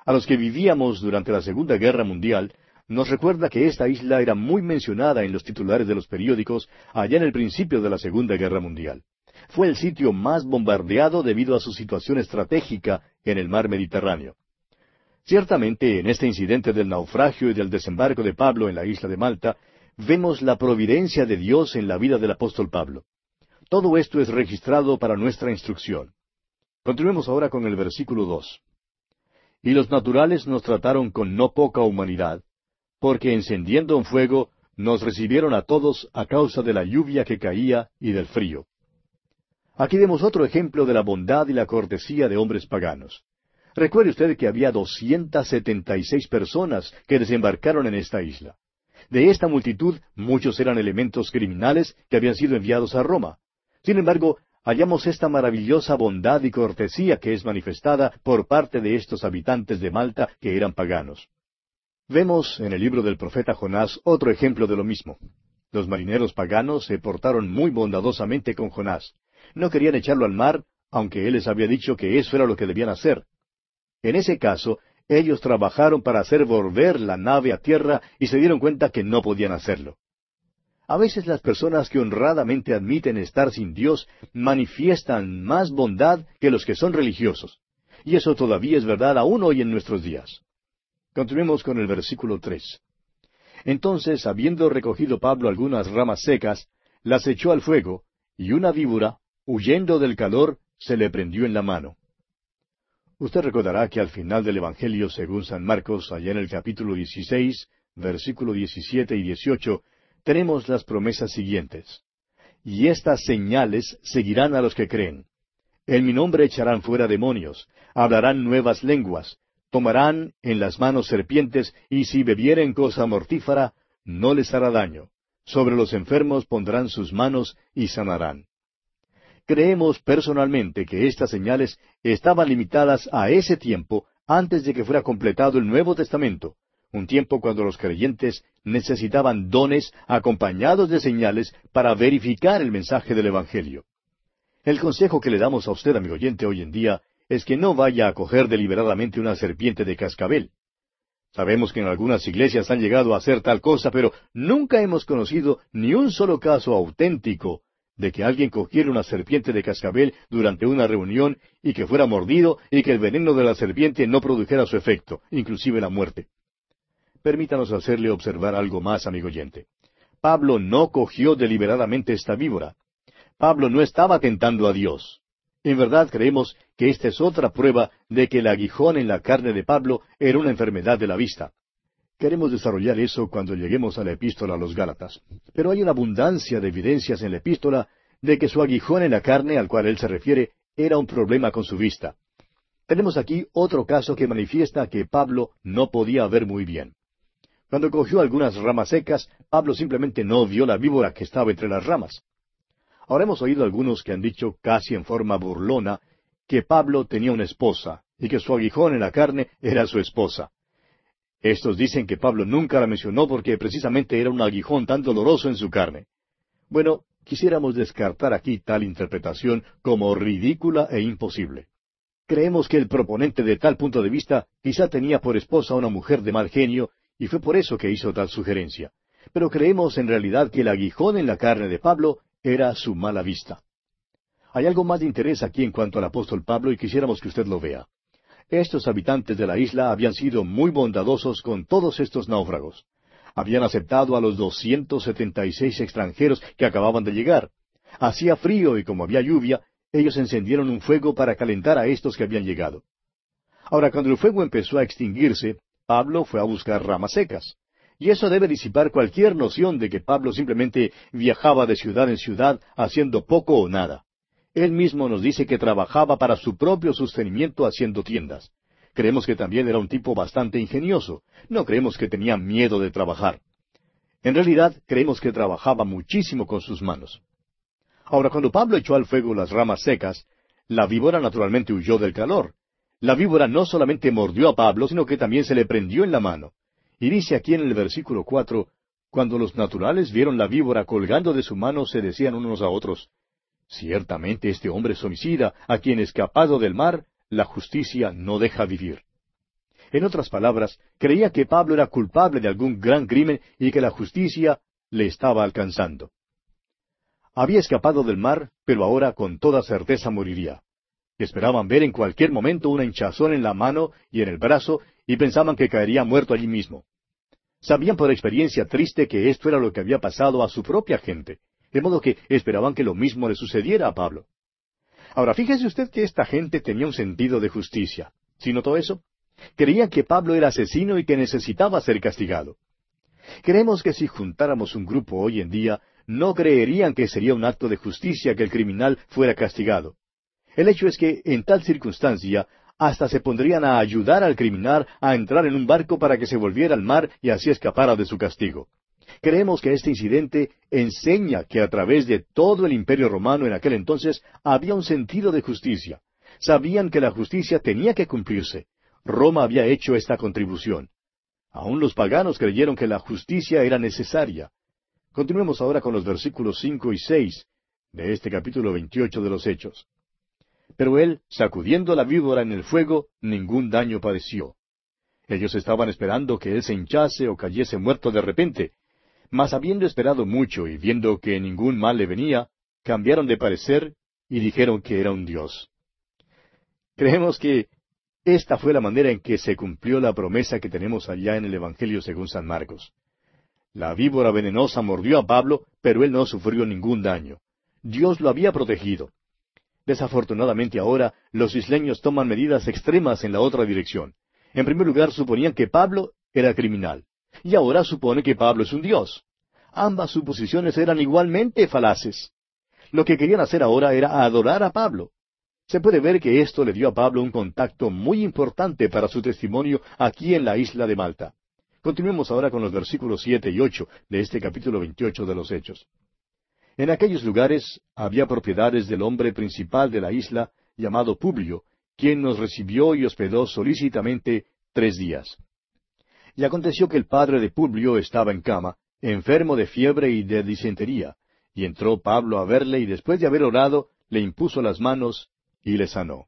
[SPEAKER 1] A los que vivíamos durante la Segunda Guerra Mundial, nos recuerda que esta isla era muy mencionada en los titulares de los periódicos allá en el principio de la Segunda Guerra Mundial. Fue el sitio más bombardeado debido a su situación estratégica en el mar Mediterráneo. Ciertamente, en este incidente del naufragio y del desembarco de Pablo en la isla de Malta, vemos la providencia de Dios en la vida del apóstol Pablo. Todo esto es registrado para nuestra instrucción. Continuemos ahora con el versículo dos. Y los naturales nos trataron con no poca humanidad, porque encendiendo un fuego, nos recibieron a todos a causa de la lluvia que caía y del frío. Aquí vemos otro ejemplo de la bondad y la cortesía de hombres paganos. Recuerde usted que había doscientas setenta y seis personas que desembarcaron en esta isla. de esta multitud muchos eran elementos criminales que habían sido enviados a Roma. Sin embargo, hallamos esta maravillosa bondad y cortesía que es manifestada por parte de estos habitantes de Malta que eran paganos. Vemos en el libro del profeta Jonás otro ejemplo de lo mismo. Los marineros paganos se portaron muy bondadosamente con Jonás. No querían echarlo al mar, aunque él les había dicho que eso era lo que debían hacer. En ese caso, ellos trabajaron para hacer volver la nave a tierra y se dieron cuenta que no podían hacerlo. A veces las personas que honradamente admiten estar sin Dios manifiestan más bondad que los que son religiosos. Y eso todavía es verdad aún hoy en nuestros días. Continuemos con el versículo tres. Entonces, habiendo recogido Pablo algunas ramas secas, las echó al fuego, y una víbora, huyendo del calor, se le prendió en la mano. Usted recordará que al final del Evangelio según San Marcos, allá en el capítulo 16, versículo 17 y 18, tenemos las promesas siguientes. Y estas señales seguirán a los que creen. En mi nombre echarán fuera demonios, hablarán nuevas lenguas, tomarán en las manos serpientes, y si bebieren cosa mortífera, no les hará daño. Sobre los enfermos pondrán sus manos y sanarán. Creemos personalmente que estas señales estaban limitadas a ese tiempo antes de que fuera completado el Nuevo Testamento, un tiempo cuando los creyentes necesitaban dones acompañados de señales para verificar el mensaje del Evangelio. El consejo que le damos a usted, amigo oyente, hoy en día es que no vaya a coger deliberadamente una serpiente de cascabel. Sabemos que en algunas iglesias han llegado a hacer tal cosa, pero nunca hemos conocido ni un solo caso auténtico de que alguien cogiera una serpiente de cascabel durante una reunión y que fuera mordido y que el veneno de la serpiente no produjera su efecto, inclusive la muerte. Permítanos hacerle observar algo más, amigo oyente. Pablo no cogió deliberadamente esta víbora. Pablo no estaba tentando a Dios. En verdad creemos que esta es otra prueba de que el aguijón en la carne de Pablo era una enfermedad de la vista. Queremos desarrollar eso cuando lleguemos a la epístola a los Gálatas. Pero hay una abundancia de evidencias en la epístola de que su aguijón en la carne al cual él se refiere era un problema con su vista. Tenemos aquí otro caso que manifiesta que Pablo no podía ver muy bien. Cuando cogió algunas ramas secas, Pablo simplemente no vio la víbora que estaba entre las ramas. Ahora hemos oído algunos que han dicho casi en forma burlona que Pablo tenía una esposa y que su aguijón en la carne era su esposa. Estos dicen que Pablo nunca la mencionó porque precisamente era un aguijón tan doloroso en su carne. Bueno, quisiéramos descartar aquí tal interpretación como ridícula e imposible. Creemos que el proponente de tal punto de vista quizá tenía por esposa a una mujer de mal genio y fue por eso que hizo tal sugerencia. Pero creemos en realidad que el aguijón en la carne de Pablo era su mala vista. Hay algo más de interés aquí en cuanto al apóstol Pablo y quisiéramos que usted lo vea. Estos habitantes de la isla habían sido muy bondadosos con todos estos náufragos. Habían aceptado a los doscientos setenta y seis extranjeros que acababan de llegar. Hacía frío y como había lluvia, ellos encendieron un fuego para calentar a estos que habían llegado. Ahora, cuando el fuego empezó a extinguirse, Pablo fue a buscar ramas secas. Y eso debe disipar cualquier noción de que Pablo simplemente viajaba de ciudad en ciudad haciendo poco o nada. Él mismo nos dice que trabajaba para su propio sostenimiento haciendo tiendas. Creemos que también era un tipo bastante ingenioso. No creemos que tenía miedo de trabajar. En realidad, creemos que trabajaba muchísimo con sus manos. Ahora, cuando Pablo echó al fuego las ramas secas, la víbora naturalmente huyó del calor. La víbora no solamente mordió a Pablo, sino que también se le prendió en la mano. Y dice aquí en el versículo cuatro, cuando los naturales vieron la víbora colgando de su mano, se decían unos a otros, Ciertamente este hombre es homicida, a quien escapado del mar, la justicia no deja vivir. En otras palabras, creía que Pablo era culpable de algún gran crimen y que la justicia le estaba alcanzando. Había escapado del mar, pero ahora con toda certeza moriría. Esperaban ver en cualquier momento una hinchazón en la mano y en el brazo y pensaban que caería muerto allí mismo. Sabían por experiencia triste que esto era lo que había pasado a su propia gente de modo que esperaban que lo mismo le sucediera a Pablo. Ahora, fíjese usted que esta gente tenía un sentido de justicia. ¿Sí notó eso? Creían que Pablo era asesino y que necesitaba ser castigado. Creemos que si juntáramos un grupo hoy en día, no creerían que sería un acto de justicia que el criminal fuera castigado. El hecho es que, en tal circunstancia, hasta se pondrían a ayudar al criminal a entrar en un barco para que se volviera al mar y así escapara de su castigo. Creemos que este incidente enseña que a través de todo el imperio romano en aquel entonces había un sentido de justicia. Sabían que la justicia tenía que cumplirse. Roma había hecho esta contribución. Aún los paganos creyeron que la justicia era necesaria. Continuemos ahora con los versículos cinco y seis de este capítulo veintiocho de los Hechos. Pero él, sacudiendo la víbora en el fuego, ningún daño padeció. Ellos estaban esperando que él se hinchase o cayese muerto de repente, mas habiendo esperado mucho y viendo que ningún mal le venía, cambiaron de parecer y dijeron que era un dios. Creemos que esta fue la manera en que se cumplió la promesa que tenemos allá en el Evangelio según San Marcos. La víbora venenosa mordió a Pablo, pero él no sufrió ningún daño. Dios lo había protegido. Desafortunadamente ahora los isleños toman medidas extremas en la otra dirección. En primer lugar suponían que Pablo era criminal y ahora supone que Pablo es un dios. Ambas suposiciones eran igualmente falaces. Lo que querían hacer ahora era adorar a Pablo. Se puede ver que esto le dio a Pablo un contacto muy importante para su testimonio aquí en la isla de Malta. Continuemos ahora con los versículos siete y ocho de este capítulo veintiocho de los Hechos. En aquellos lugares había propiedades del hombre principal de la isla, llamado Publio, quien nos recibió y hospedó solícitamente tres días. Y aconteció que el padre de Publio estaba en cama, enfermo de fiebre y de disentería, y entró Pablo a verle y después de haber orado, le impuso las manos y le sanó.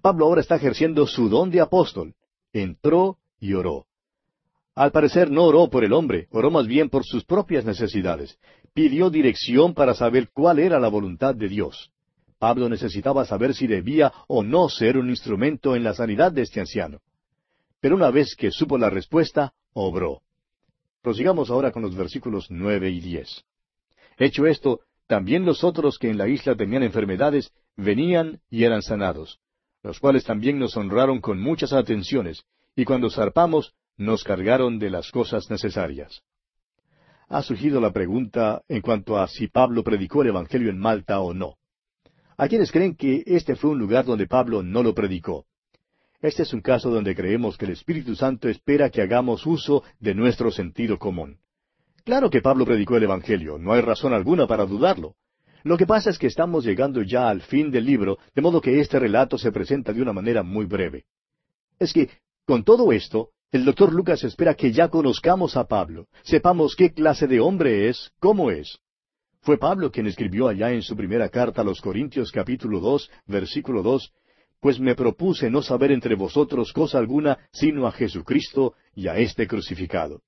[SPEAKER 1] Pablo ahora está ejerciendo su don de apóstol. Entró y oró. Al parecer no oró por el hombre, oró más bien por sus propias necesidades. Pidió dirección para saber cuál era la voluntad de Dios. Pablo necesitaba saber si debía o no ser un instrumento en la sanidad de este anciano pero una vez que supo la respuesta, obró. Prosigamos ahora con los versículos nueve y diez. Hecho esto, también los otros que en la isla tenían enfermedades venían y eran sanados, los cuales también nos honraron con muchas atenciones, y cuando zarpamos nos cargaron de las cosas necesarias. Ha surgido la pregunta en cuanto a si Pablo predicó el Evangelio en Malta o no. Hay quienes creen que este fue un lugar donde Pablo no lo predicó. Este es un caso donde creemos que el Espíritu Santo espera que hagamos uso de nuestro sentido común. Claro que Pablo predicó el Evangelio, no hay razón alguna para dudarlo. Lo que pasa es que estamos llegando ya al fin del libro, de modo que este relato se presenta de una manera muy breve. Es que, con todo esto, el doctor Lucas espera que ya conozcamos a Pablo, sepamos qué clase de hombre es, cómo es. Fue Pablo quien escribió allá en su primera carta a los Corintios capítulo dos, versículo dos, pues me propuse no saber entre vosotros cosa alguna sino a Jesucristo y a este crucificado.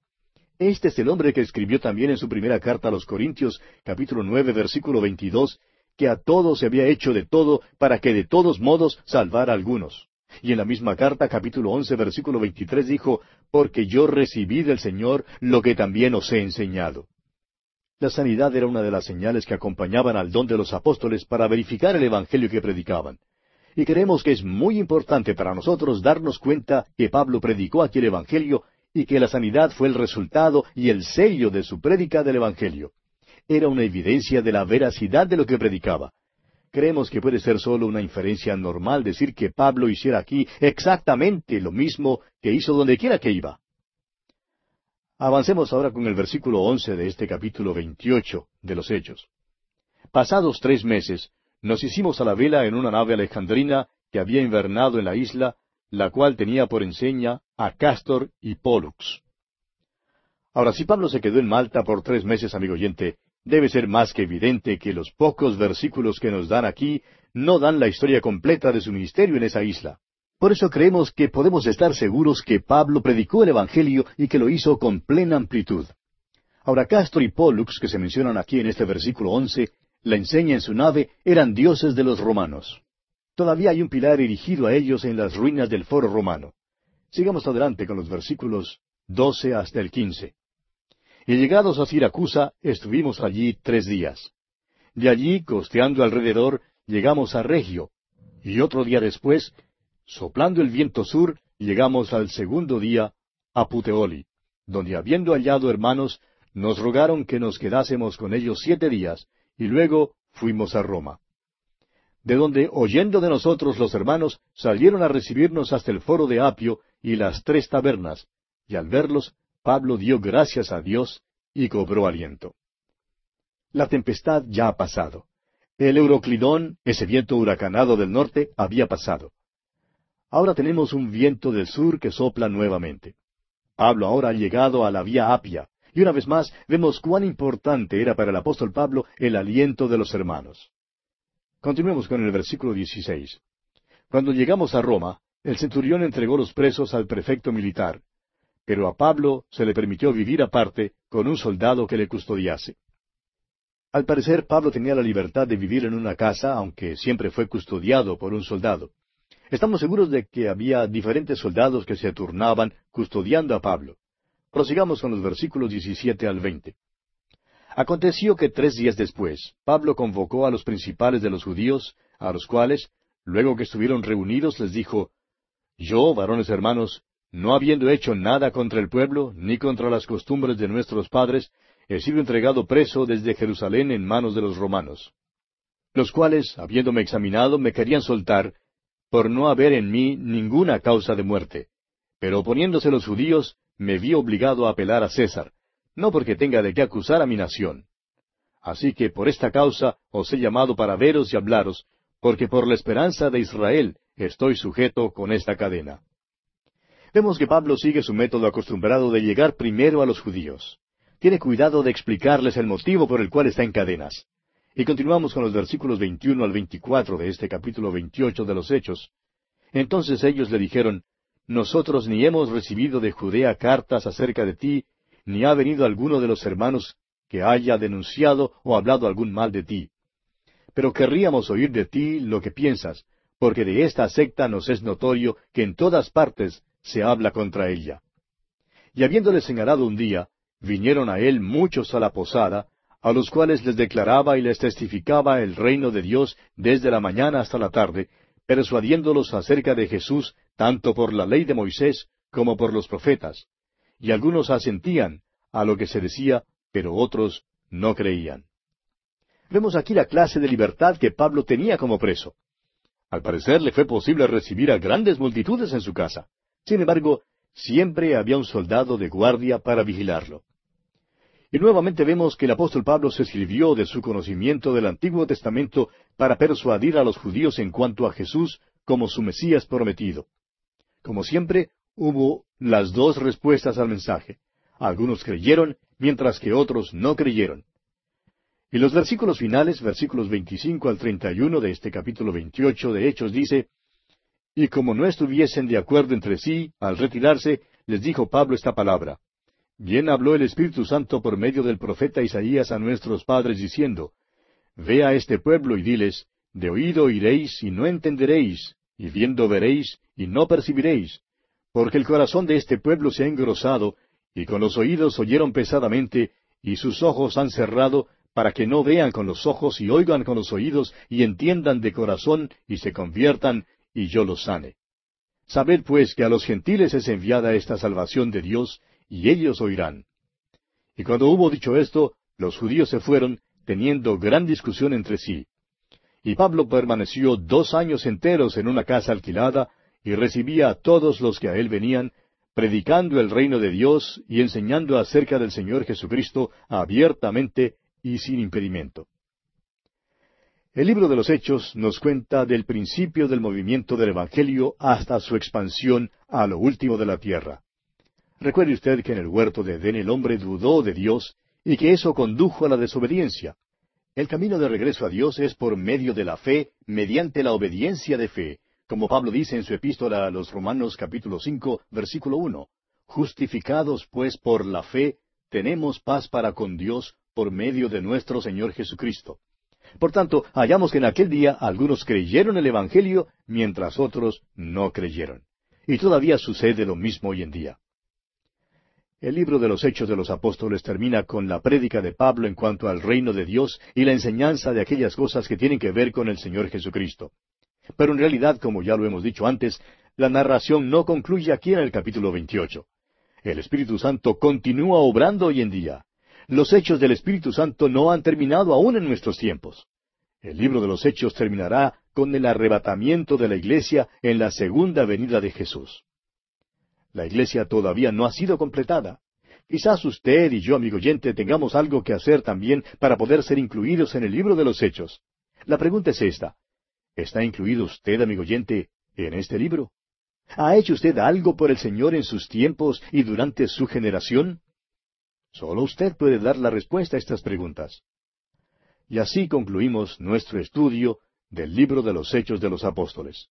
[SPEAKER 1] Este es el hombre que escribió también en su primera carta a los Corintios, capítulo nueve, versículo veintidós, que a todos se había hecho de todo para que de todos modos salvara algunos. Y en la misma carta, capítulo once, versículo veintitrés, dijo, Porque yo recibí del Señor lo que también os he enseñado. La sanidad era una de las señales que acompañaban al don de los apóstoles para verificar el Evangelio que predicaban. Y creemos que es muy importante para nosotros darnos cuenta que Pablo predicó aquí el Evangelio y que la sanidad fue el resultado y el sello de su prédica del Evangelio. Era una evidencia de la veracidad de lo que predicaba. Creemos que puede ser solo una inferencia normal decir que Pablo hiciera aquí exactamente lo mismo que hizo donde quiera que iba. Avancemos ahora con el versículo once de este capítulo veintiocho de los Hechos. Pasados tres meses, nos hicimos a la vela en una nave alejandrina que había invernado en la isla, la cual tenía por enseña a Castor y Pollux. Ahora, si Pablo se quedó en Malta por tres meses, amigo oyente, debe ser más que evidente que los pocos versículos que nos dan aquí no dan la historia completa de su ministerio en esa isla. Por eso creemos que podemos estar seguros que Pablo predicó el Evangelio y que lo hizo con plena amplitud. Ahora, Castor y Pollux, que se mencionan aquí en este versículo once, la enseña en su nave, eran dioses de los romanos. Todavía hay un pilar erigido a ellos en las ruinas del foro romano. Sigamos adelante con los versículos doce hasta el quince. Y llegados a Siracusa, estuvimos allí tres días. De allí, costeando alrededor, llegamos a Regio, y otro día después, soplando el viento sur, llegamos al segundo día a Puteoli, donde habiendo hallado hermanos, nos rogaron que nos quedásemos con ellos siete días, y luego fuimos a Roma. De donde, oyendo de nosotros los hermanos, salieron a recibirnos hasta el foro de Apio y las tres tabernas, y al verlos, Pablo dio gracias a Dios y cobró aliento. La tempestad ya ha pasado. El Euroclidón, ese viento huracanado del norte, había pasado. Ahora tenemos un viento del sur que sopla nuevamente. Pablo ahora ha llegado a la vía Apia, y una vez más vemos cuán importante era para el apóstol Pablo el aliento de los hermanos. Continuemos con el versículo 16. Cuando llegamos a Roma, el centurión entregó los presos al prefecto militar, pero a Pablo se le permitió vivir aparte con un soldado que le custodiase. Al parecer, Pablo tenía la libertad de vivir en una casa, aunque siempre fue custodiado por un soldado. Estamos seguros de que había diferentes soldados que se turnaban custodiando a Pablo. Prosigamos con los versículos 17 al 20. Aconteció que tres días después, Pablo convocó a los principales de los judíos, a los cuales, luego que estuvieron reunidos, les dijo, Yo, varones hermanos, no habiendo hecho nada contra el pueblo, ni contra las costumbres de nuestros padres, he sido entregado preso desde Jerusalén en manos de los romanos, los cuales, habiéndome examinado, me querían soltar, por no haber en mí ninguna causa de muerte. Pero oponiéndose los judíos, me vi obligado a apelar a César, no porque tenga de qué acusar a mi nación. Así que por esta causa os he llamado para veros y hablaros, porque por la esperanza de Israel estoy sujeto con esta cadena. Vemos que Pablo sigue su método acostumbrado de llegar primero a los judíos. Tiene cuidado de explicarles el motivo por el cual está en cadenas. Y continuamos con los versículos 21 al 24 de este capítulo 28 de los Hechos. Entonces ellos le dijeron, Nosotros ni hemos recibido de Judea cartas acerca de ti, ni ha venido alguno de los hermanos que haya denunciado o hablado algún mal de ti. Pero querríamos oír de ti lo que piensas, porque de esta secta nos es notorio que en todas partes se habla contra ella. Y habiéndole señalado un día, vinieron a él muchos a la posada, a los cuales les declaraba y les testificaba el reino de Dios desde la mañana hasta la tarde, persuadiéndolos acerca de Jesús tanto por la ley de Moisés como por los profetas. Y algunos asentían a lo que se decía, pero otros no creían. Vemos aquí la clase de libertad que Pablo tenía como preso. Al parecer le fue posible recibir a grandes multitudes en su casa. Sin embargo, siempre había un soldado de guardia para vigilarlo. Y nuevamente vemos que el apóstol Pablo se sirvió de su conocimiento del Antiguo Testamento para persuadir a los judíos en cuanto a Jesús como su Mesías prometido. Como siempre, hubo las dos respuestas al mensaje. Algunos creyeron, mientras que otros no creyeron. Y los versículos finales, versículos 25 al 31 de este capítulo 28 de Hechos dice, Y como no estuviesen de acuerdo entre sí, al retirarse, les dijo Pablo esta palabra, Bien habló el Espíritu Santo por medio del profeta Isaías a nuestros padres diciendo, Ve a este pueblo y diles, De oído oiréis y no entenderéis, y viendo veréis y no percibiréis, porque el corazón de este pueblo se ha engrosado, y con los oídos oyeron pesadamente, y sus ojos han cerrado, para que no vean con los ojos y oigan con los oídos, y entiendan de corazón, y se conviertan, y yo los sane. Sabed pues que a los gentiles es enviada esta salvación de Dios, y ellos oirán. Y cuando hubo dicho esto, los judíos se fueron, teniendo gran discusión entre sí. Y Pablo permaneció dos años enteros en una casa alquilada, y recibía a todos los que a él venían, predicando el reino de Dios y enseñando acerca del Señor Jesucristo abiertamente y sin impedimento. El libro de los Hechos nos cuenta del principio del movimiento del Evangelio hasta su expansión a lo último de la tierra. Recuerde usted que en el huerto de Edén el hombre dudó de Dios y que eso condujo a la desobediencia. El camino de regreso a Dios es por medio de la fe, mediante la obediencia de fe, como Pablo dice en su epístola a los Romanos capítulo cinco, versículo uno. Justificados pues por la fe, tenemos paz para con Dios por medio de nuestro Señor Jesucristo. Por tanto, hallamos que en aquel día algunos creyeron el Evangelio, mientras otros no creyeron. Y todavía sucede lo mismo hoy en día. El libro de los Hechos de los Apóstoles termina con la prédica de Pablo en cuanto al reino de Dios y la enseñanza de aquellas cosas que tienen que ver con el Señor Jesucristo. Pero en realidad, como ya lo hemos dicho antes, la narración no concluye aquí en el capítulo 28. El Espíritu Santo continúa obrando hoy en día. Los hechos del Espíritu Santo no han terminado aún en nuestros tiempos. El libro de los Hechos terminará con el arrebatamiento de la iglesia en la segunda venida de Jesús. La iglesia todavía no ha sido completada. quizás usted y yo, amigo oyente, tengamos algo que hacer también para poder ser incluidos en el libro de los Hechos. La pregunta es esta. ¿Está incluido usted, amigo oyente, en este libro? ¿Ha hecho usted algo por el Señor en sus tiempos y durante su generación? Solo usted puede dar la respuesta a estas preguntas. Y así concluimos nuestro estudio del libro de los Hechos de los Apóstoles.